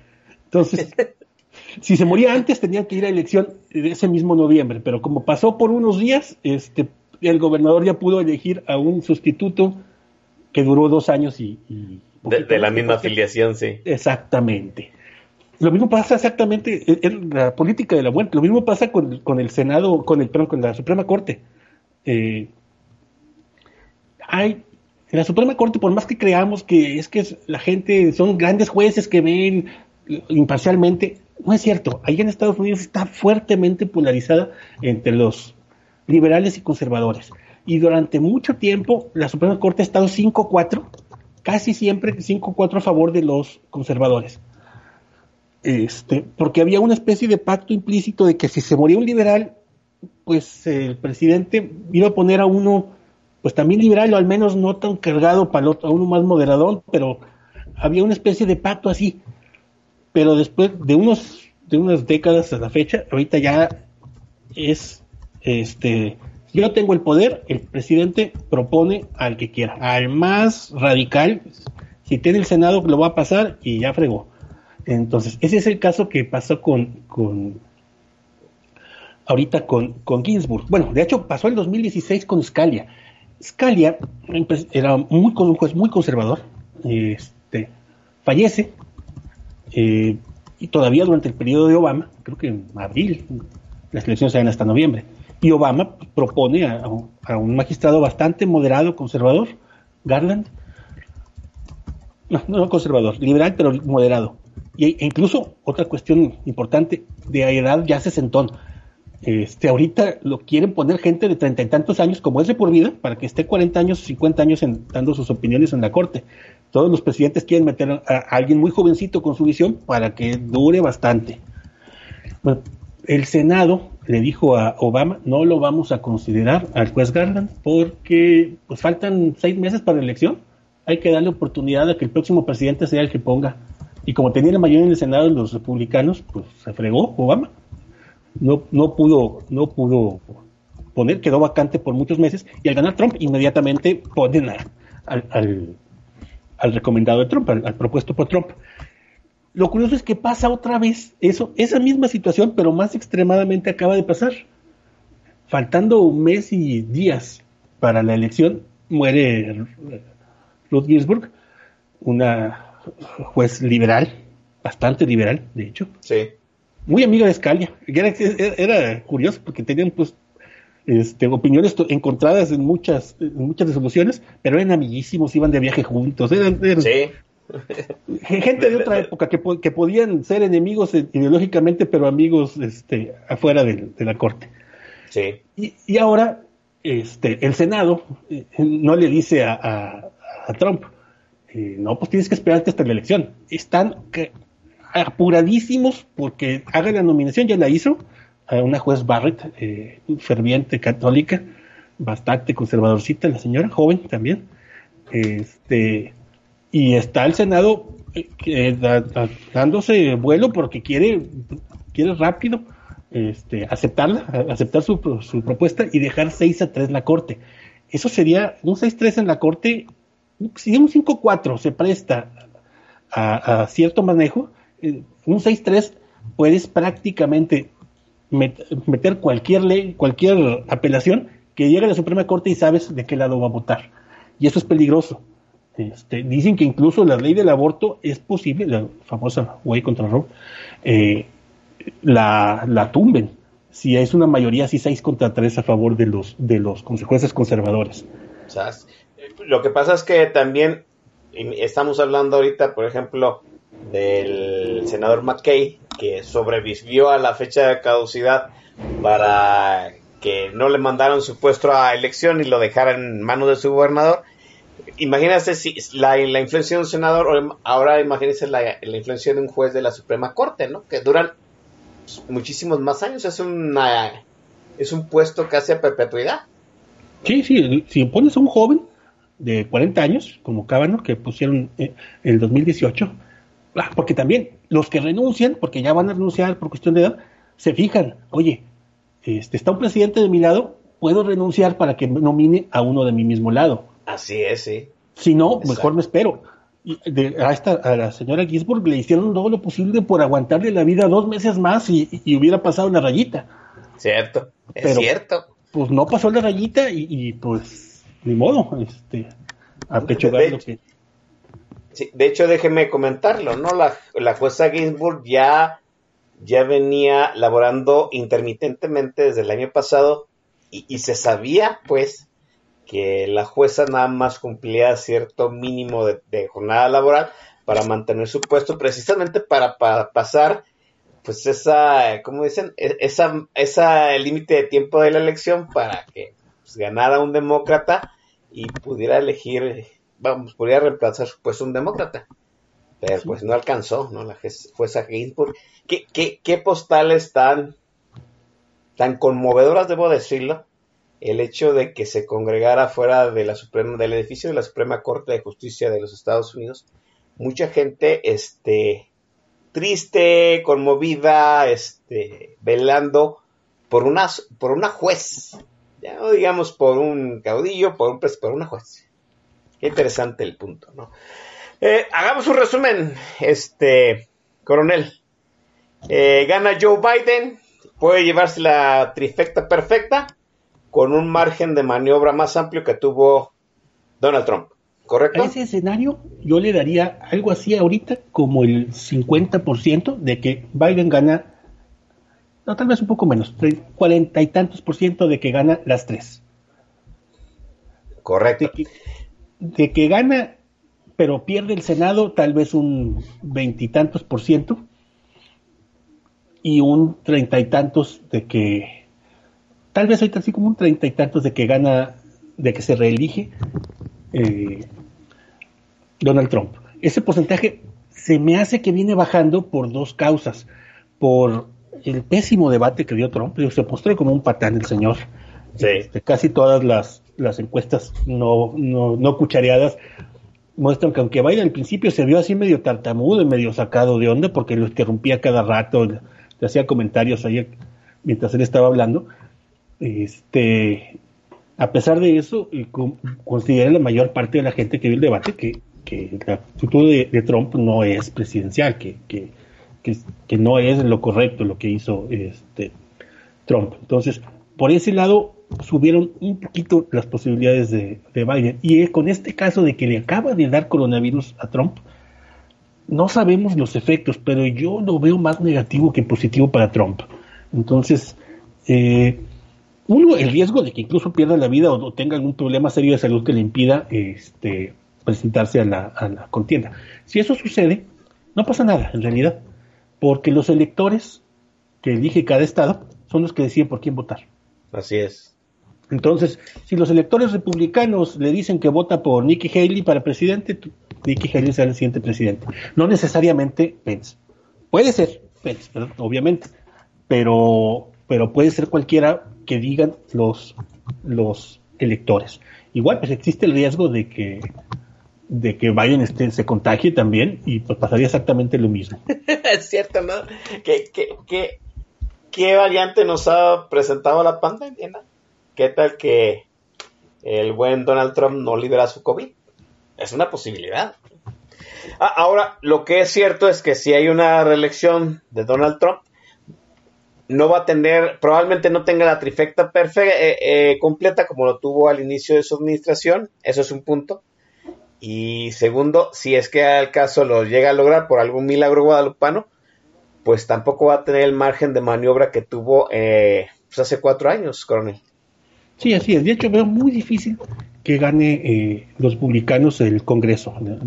E: Entonces, Si se moría antes, tenían que ir a elección de ese mismo noviembre, pero como pasó por unos días, este, el gobernador ya pudo elegir a un sustituto que duró dos años y... y
D: de, de, la misma afiliación, sí.
E: Exactamente. Lo mismo pasa exactamente en la política de la muerte. Lo mismo pasa con, con el Senado, con el perdón, con la Suprema Corte. Eh, hay en la Suprema Corte, por más que creamos que es que la gente son grandes jueces que ven imparcialmente, no es cierto. Ahí en Estados Unidos está fuertemente polarizada entre los liberales y conservadores. Y durante mucho tiempo la Suprema Corte ha estado 5-4, casi siempre 5-4 a favor de los conservadores. Este, porque había una especie de pacto implícito de que si se moría un liberal, pues el presidente iba a poner a uno, pues también liberal, o al menos no tan cargado para el otro, a uno más moderador, pero había una especie de pacto así. Pero después de unos, de unas décadas a la fecha, ahorita ya es este yo tengo el poder, el presidente propone al que quiera, al más radical, si tiene el Senado lo va a pasar y ya fregó. Entonces, ese es el caso que pasó con, con ahorita con, con Ginsburg. Bueno, de hecho pasó el 2016 con Scalia. Scalia era muy, un juez muy conservador, este, fallece, eh, y todavía durante el periodo de Obama, creo que en abril, las elecciones eran hasta noviembre, y Obama propone a, un magistrado bastante moderado, conservador, Garland, no, no conservador, liberal, pero moderado, e incluso otra cuestión importante, de edad ya se sentó. Este, ahorita lo quieren poner gente de treinta y tantos años, como es de por vida, para que esté 40 años, 50 años dando sus opiniones en la corte. Todos los presidentes quieren meter a, a alguien muy jovencito con su visión para que dure bastante. Bueno, el Senado le dijo a Obama, no lo vamos a considerar al juez Garland porque pues faltan seis meses para la elección. Hay que darle oportunidad a que el próximo presidente sea el que ponga y como tenía la mayoría en el Senado los republicanos, pues se fregó Obama. No, no pudo, no pudo poner, quedó vacante por muchos meses, y al ganar Trump, inmediatamente ponen al, al, al, recomendado de Trump, al, al, propuesto por Trump. Lo curioso es que pasa otra vez eso, esa misma situación, pero más extremadamente acaba de pasar. Faltando un mes y días para la elección, muere Ruth Ginsburg, una juez liberal, bastante liberal, de hecho.
D: Sí.
E: Muy amiga de Scalia. Era, era curioso porque tenían pues este, opiniones encontradas en muchas, en muchas resoluciones, pero eran amiguísimos, iban de viaje juntos. Eran, eran
D: sí.
E: gente de otra época que, que, podían ser enemigos ideológicamente, pero amigos este, afuera de, de la corte.
D: Sí.
E: Y, y, ahora este, el Senado eh, no le dice a, a, a Trump, eh, no, pues tienes que esperarte hasta la elección. Están apuradísimos porque haga la nominación, ya la hizo a una juez Barrett, eh, ferviente católica, bastante conservadorcita la señora, joven también. Este, y está el Senado eh, dándose vuelo porque quiere, quiere rápido este, aceptarla, aceptar su, su propuesta y dejar 6 a 3 la corte. Eso sería un 6-3 en la corte si un 5-4 se presta a, cierto manejo, un 6-3 puedes prácticamente met, meter cualquier ley, cualquier apelación que llegue a la Suprema Corte y sabes de qué lado va a votar. Y eso es peligroso. Este, dicen que incluso la ley del aborto es posible, la famosa Way contra Roe, eh, la, la tumben si es una mayoría así 6 contra 3 a favor de los de los jueces conservadores.
D: Lo que pasa es que también estamos hablando ahorita, por ejemplo, del senador McKay, que sobrevivió a la fecha de caducidad para que no le mandaron su puesto a elección y lo dejaran en manos de su gobernador. Imagínese si la, influencia de un senador, ahora imagínese la, influencia de un juez de la Suprema Corte, ¿no? Que duran muchísimos más años, es es un puesto casi a perpetuidad.
E: Sí, sí, si pones a un joven, de 40 años, como Cábano, que pusieron en el 2018, ah, porque también los que renuncian, porque ya van a renunciar por cuestión de edad, se fijan, oye, este, está un presidente de mi lado, puedo renunciar para que nomine a uno de mi mismo lado.
D: Así es, sí.
E: Si no, Exacto. mejor me espero. De- a, esta, a la señora Ginsburg le hicieron todo lo posible por aguantarle la vida dos meses más y, y hubiera pasado la rayita.
D: Cierto, es
E: Pero-
D: cierto.
E: Pues no pasó la rayita y, y, pues ni modo, este, a
D: De
E: lo que...
D: Sí, de hecho, déjeme comentarlo, ¿no? La, la jueza Ginsburg ya, ya venía laborando intermitentemente desde el año pasado y, se sabía, pues, que la jueza nada más cumplía cierto mínimo de, jornada laboral para mantener su puesto, precisamente para, para pasar, pues, esa, ¿cómo dicen? E- Esa, esa límite de tiempo de la elección para que pues, ganara un demócrata y pudiera elegir, vamos, pudiera reemplazar su puesto un demócrata. Pero pues no alcanzó, ¿no? La jueza Ginsburg. ¿Qué, qué, qué postales tan, tan conmovedoras, debo decirlo? El hecho de que se congregara fuera de la Suprema, del edificio de la Suprema Corte de Justicia de los Estados Unidos, mucha gente, este, triste, conmovida, este, velando por una, por una juez, ya no digamos por un caudillo, por un por una juez. Qué interesante el punto, ¿no? Eh, hagamos un resumen, este, coronel. Eh, gana Joe Biden, puede llevarse la trifecta perfecta con un margen de maniobra más amplio que tuvo Donald Trump, ¿correcto?
E: A ese escenario yo le daría algo así ahorita como el 50% de que Biden gana, no, tal vez un poco menos, cuarenta y tantos por ciento de que gana las tres.
D: Correcto.
E: De que, de que gana, pero pierde el Senado, tal vez un veintitantos por ciento. Y un treinta y tantos de que, tal vez ahorita así como un treinta y tantos de que gana, de que se reelige eh, Donald Trump. Ese porcentaje se me hace que viene bajando por dos causas. Por el pésimo debate que dio Trump, se mostró como un patán el señor.
D: Sí.
E: Este, casi todas las, las encuestas no, no, no cuchareadas muestran que aunque Biden al principio se vio así medio tartamudo y medio sacado de onda porque lo interrumpía cada rato, le, hacía comentarios mientras él estaba hablando, este, a pesar de eso, con- considera la mayor parte de la gente que vio el debate que, que la actitud de, de Trump no es presidencial, que, que, que no es lo correcto lo que hizo este Trump. Entonces, por ese lado, subieron un poquito las posibilidades de, de Biden. Y con este caso de que le acaba de dar coronavirus a Trump, no sabemos los efectos, pero yo lo veo más negativo que positivo para Trump. Entonces, eh, uno, el riesgo de que incluso pierda la vida o, tenga algún problema serio de salud que le impida este, presentarse a la contienda. Si eso sucede, no pasa nada, en realidad, porque los electores que elige cada estado son los que deciden por quién votar.
D: Así es.
E: Entonces, si los electores republicanos le dicen que vota por Nikki Haley para presidente, Nikki Haley será el siguiente presidente. No necesariamente Pence. Puede ser Pence, obviamente, pero, pero puede ser cualquiera que digan los, los electores. Igual, pues existe el riesgo de que de que Biden este, se contagie también y pues pasaría exactamente lo mismo.
D: es cierto, ¿no? ¿Qué, qué, qué, qué variante nos ha presentado la pandemia, no? ¿Qué tal que el buen Donald Trump no libera su COVID? Es una posibilidad. Ah, ahora, lo que es cierto es que si hay una reelección de Donald Trump, no va a tener, probablemente no tenga la trifecta perfecta, eh, eh, completa como lo tuvo al inicio de su administración. Eso es un punto. Y segundo, si es que al caso lo llega a lograr por algún milagro guadalupano, pues tampoco va a tener el margen de maniobra que tuvo eh, pues hace cuatro años, coronel.
E: Sí, así es. De hecho, veo muy difícil que gane eh, los republicanos el Congreso, la,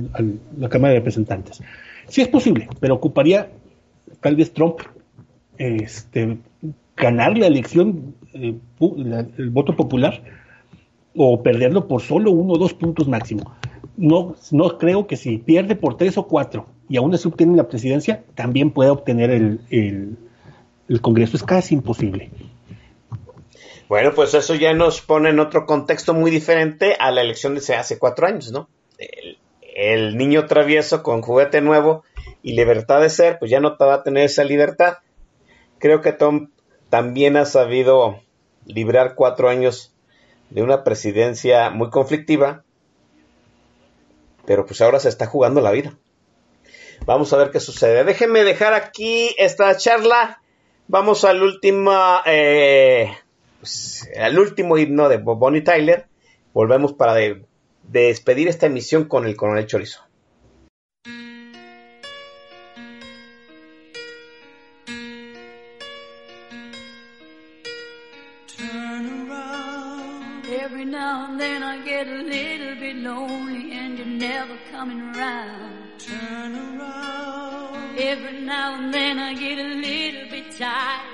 E: la- Cámara de Representantes. Sí es posible, pero ocuparía tal vez Trump este, ganar la elección, eh, el voto popular, o perderlo por solo uno o dos puntos máximo. No, no creo que si pierde por tres o cuatro y aún así obtiene la presidencia, también pueda obtener el, el, el Congreso. Es casi imposible.
D: Bueno, pues eso ya nos pone en otro contexto muy diferente a la elección de hace cuatro años, ¿no? El, niño travieso con juguete nuevo y libertad de ser, pues ya no va a tener esa libertad. Creo que Tom también ha sabido librar cuatro años de una presidencia muy conflictiva pero pues ahora se está jugando la vida. Vamos a ver qué sucede. Déjenme dejar aquí esta charla. Vamos al último, eh, pues, al último himno de Bonnie Tyler. Volvemos para de- despedir esta emisión con el coronel Chorizo.
F: Turn around. Every now and then I get a little bit lonely and you're never coming around. Turn around. Every now and then I get a little bit tired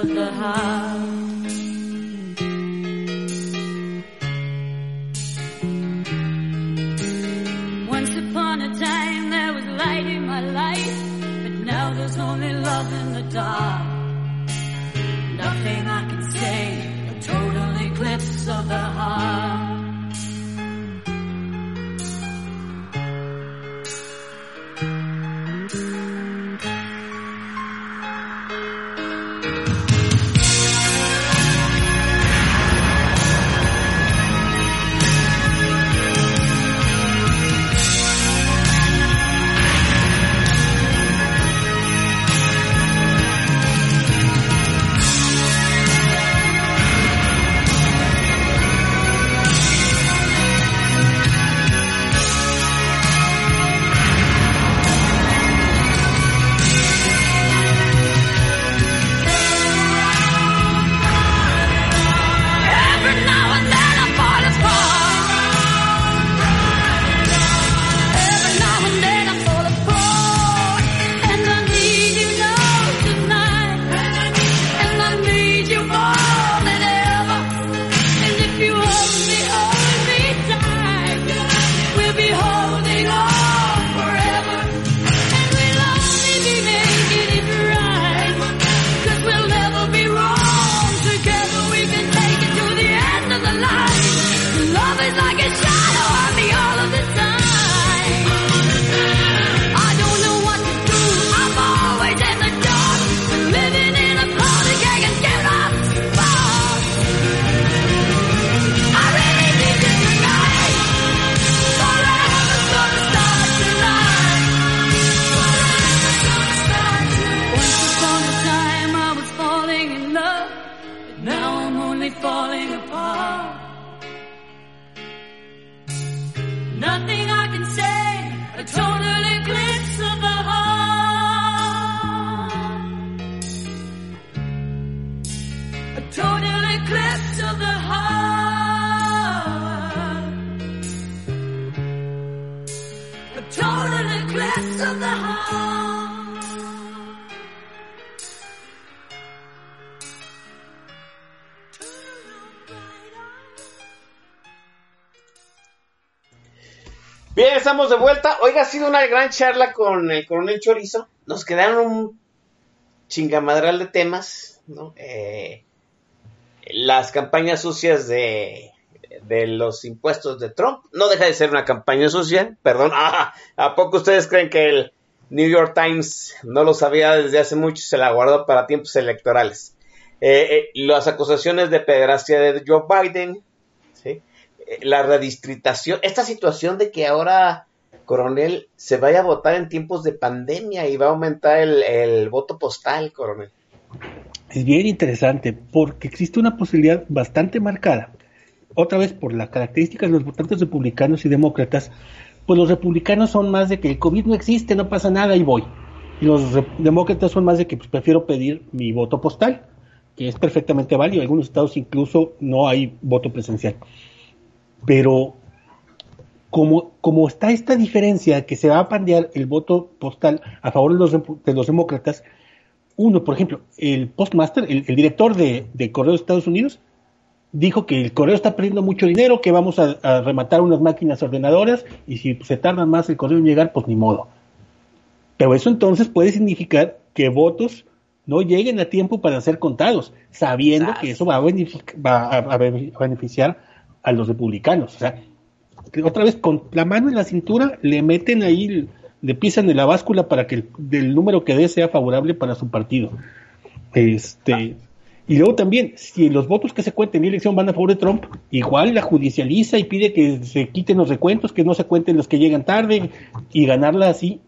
F: Of the heart.
D: De vuelta. Oiga, ha sido una gran charla con el coronel Chorizo. Nos quedaron un chingamadral de temas, ¿no? Eh, las campañas sucias de, los impuestos de Trump. No deja de ser una campaña sucia, perdón. Ah, ¿A poco ustedes creen que el, New York Times no lo sabía desde hace mucho, se la guardó para tiempos electorales. Eh, eh, las acusaciones de pederastia de Joe Biden, la redistritación, esta situación de que ahora, coronel, se vaya a votar en tiempos de pandemia y va a aumentar el, voto postal, coronel.
E: Es bien interesante porque existe una posibilidad bastante marcada, otra vez por las características de los votantes republicanos y demócratas, pues los republicanos son más de que el COVID no existe, no pasa nada y voy. Y los demócratas son más de que pues, prefiero pedir mi voto postal, que es perfectamente válido. En algunos estados incluso no hay voto presencial. Pero como, como está esta diferencia que se va a pandear el voto postal a favor de los, de los demócratas, uno, por ejemplo, el postmaster, el, el director de, de Correo de Estados Unidos, dijo que el correo está perdiendo mucho dinero, que vamos a, a rematar unas máquinas ordenadoras y si se tarda más el correo en llegar, pues ni modo. Pero eso entonces puede significar que votos no lleguen a tiempo para ser contados, sabiendo que eso va a, va a- a be- a beneficiar a los republicanos. O sea, otra vez con la mano en la cintura le meten ahí, le pisan en la báscula para que el, del número que dé sea favorable para su partido. Este, y luego también, si los votos que se cuenten en la elección van a favor de Trump, igual la judicializa y pide que se quiten los recuentos, que no se cuenten los que llegan tarde y ganarla así,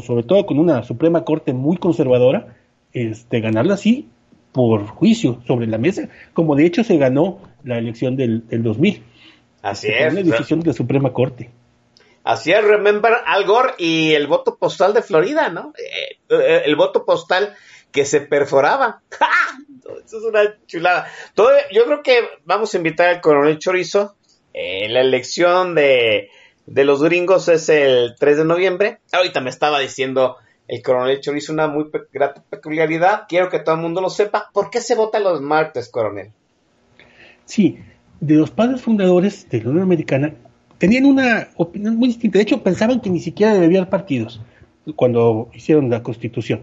E: sobre todo con una Suprema Corte muy conservadora, este, ganarla así por juicio sobre la mesa, como de hecho se ganó la elección del, del 2000.
D: Así es.
E: una decisión de la Suprema Corte.
D: Así es, remember Al Gore y el voto postal de Florida, ¿no? Eh, eh, el voto postal que se perforaba. ¡Ja! Eso es una chulada. Todo, yo creo que vamos a invitar al coronel Chorizo. Eh, la elección de, de los gringos es el 3 de noviembre. Ahorita me estaba diciendo el coronel Chorizo una muy pe- grata peculiaridad. Quiero que todo el mundo lo sepa. ¿Por qué se vota los martes, coronel?
E: Sí, de los padres fundadores de la Unión Americana tenían una opinión muy distinta. De hecho, pensaban que ni siquiera debía haber partidos cuando hicieron la Constitución.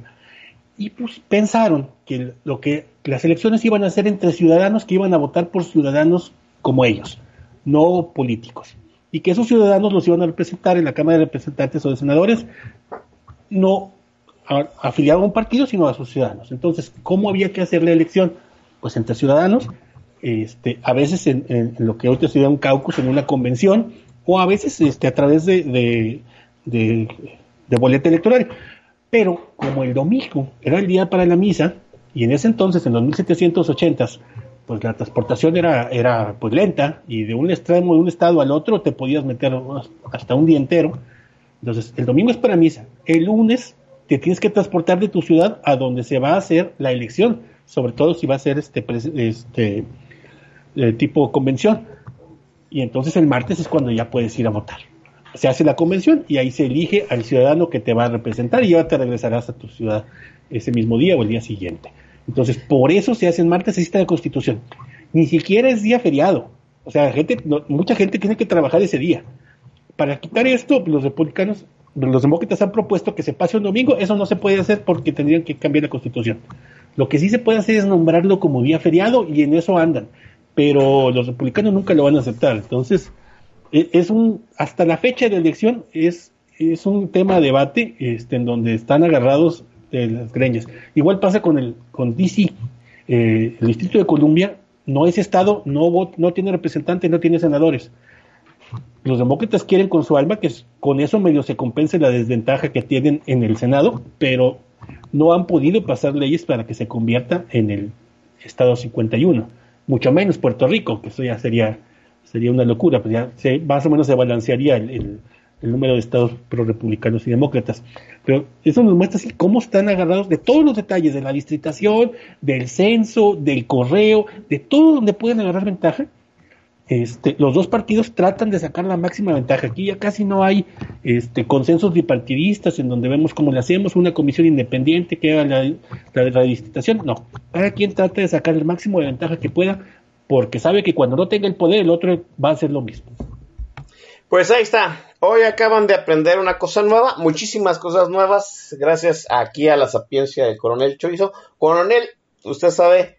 E: Y pues pensaron que lo que las elecciones iban a ser entre ciudadanos que iban a votar por ciudadanos como ellos, no políticos. Y que esos ciudadanos los iban a representar en la Cámara de Representantes o de Senadores, no a- afiliado a un partido, sino a sus ciudadanos. Entonces, ¿cómo había que hacer la elección? Pues entre ciudadanos, este, a veces en, lo que hoy te un caucus, en una convención, o a veces este, a través de, de, boleta electoral. Pero como el domingo era el día para la misa, y en ese entonces, en los 1780s, pues la transportación era, era pues lenta, y de un extremo de un estado al otro te podías meter hasta un día entero. Entonces, el domingo es para misa. El lunes te tienes que transportar de tu ciudad a donde se va a hacer la elección, sobre todo si va a ser este, este eh, tipo convención. Y entonces el martes es cuando ya puedes ir a votar. Se hace la convención y ahí se elige al ciudadano que te va a representar y ya te regresarás a tu ciudad ese mismo día o el día siguiente. Entonces, por eso se hace en martes, está la constitución. Ni siquiera es día feriado. O sea, gente, no- mucha gente tiene que trabajar ese día. Para quitar esto, los republicanos, los demócratas han propuesto que se pase un domingo. Eso no se puede hacer porque tendrían que cambiar la constitución. Lo que sí se puede hacer es nombrarlo como día feriado y en eso andan. Pero los republicanos nunca lo van a aceptar. Entonces, e- es un, hasta la fecha de elección es, es un tema de debate este, en donde están agarrados de las greñas. Igual pasa con el con DC. Eh, el Distrito de Columbia no es estado, no, no tiene representantes, no tiene senadores. Los demócratas quieren con su alma que con eso medio se compense la desventaja que tienen en el Senado, pero no han podido pasar leyes para que se convierta en el Estado 51. Mucho menos Puerto Rico, que eso ya sería, sería una locura, pues ya se, más o menos se balancearía el, número de estados pro republicanos y demócratas. Pero eso nos muestra cómo están agarrados de todos los detalles, de la distritación, del censo, del correo, de todo donde pueden agarrar ventaja. Este, los dos partidos tratan de sacar la máxima ventaja. Aquí ya casi no hay este, consensos bipartidistas en donde vemos cómo le hacemos una comisión independiente que haga la, la, la. No, cada quien trata de sacar el máximo de ventaja que pueda porque sabe que cuando no tenga el poder el otro va a hacer lo mismo.
D: Pues ahí está. Hoy acaban de aprender una cosa nueva, muchísimas cosas nuevas, gracias aquí a la sapiencia del coronel Chorizo. Coronel, usted sabe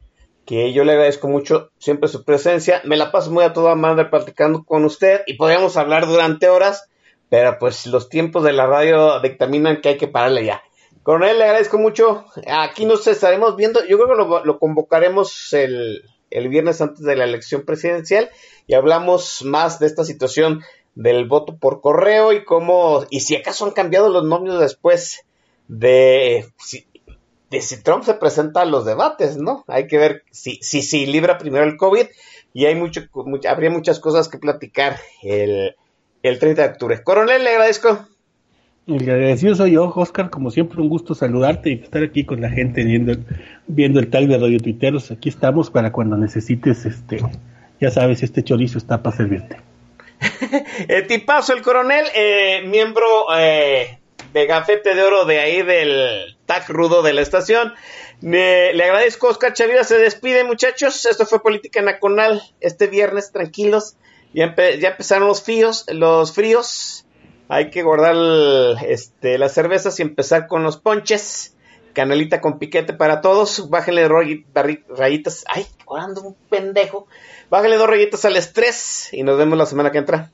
D: que yo le agradezco mucho siempre su presencia. Me la paso muy a toda madre platicando con usted y podríamos hablar durante horas,
F: pero pues los tiempos de la radio dictaminan que hay que pararle ya. Coronel, le agradezco mucho. Aquí nos estaremos viendo. Yo creo que lo, convocaremos el, el viernes antes de la elección presidencial y hablamos más de esta situación del voto por correo y cómo, y si acaso han cambiado los nombres después de de si Trump se presenta a los debates, ¿no? Hay que ver si, si, si libra primero el COVID y hay mucho, much- habría muchas cosas que platicar el, el 30 de octubre. Coronel, le agradezco.
E: El agradecido soy yo, Oscar, como siempre un gusto saludarte y estar aquí con la gente viendo, el- viendo el tag de Radio Tuiteros. Aquí estamos para cuando necesites, este, ya sabes, este chorizo está para servirte.
F: Eh, tipazo, el coronel, eh, miembro eh, de Gafete de Oro de ahí del TAC rudo de la estación. Le, agradezco, Oscar Chavira se despide, muchachos. Esto fue Política Nacional este viernes, tranquilos. Ya, ya empezaron los fríos, los fríos. Hay que guardar este, las cervezas y empezar con los ponches. Canelita con piquete para todos. Bájenle rayitas. Ay, ando un pendejo. Bájenle dos rayitas al estrés y nos vemos la semana que entra.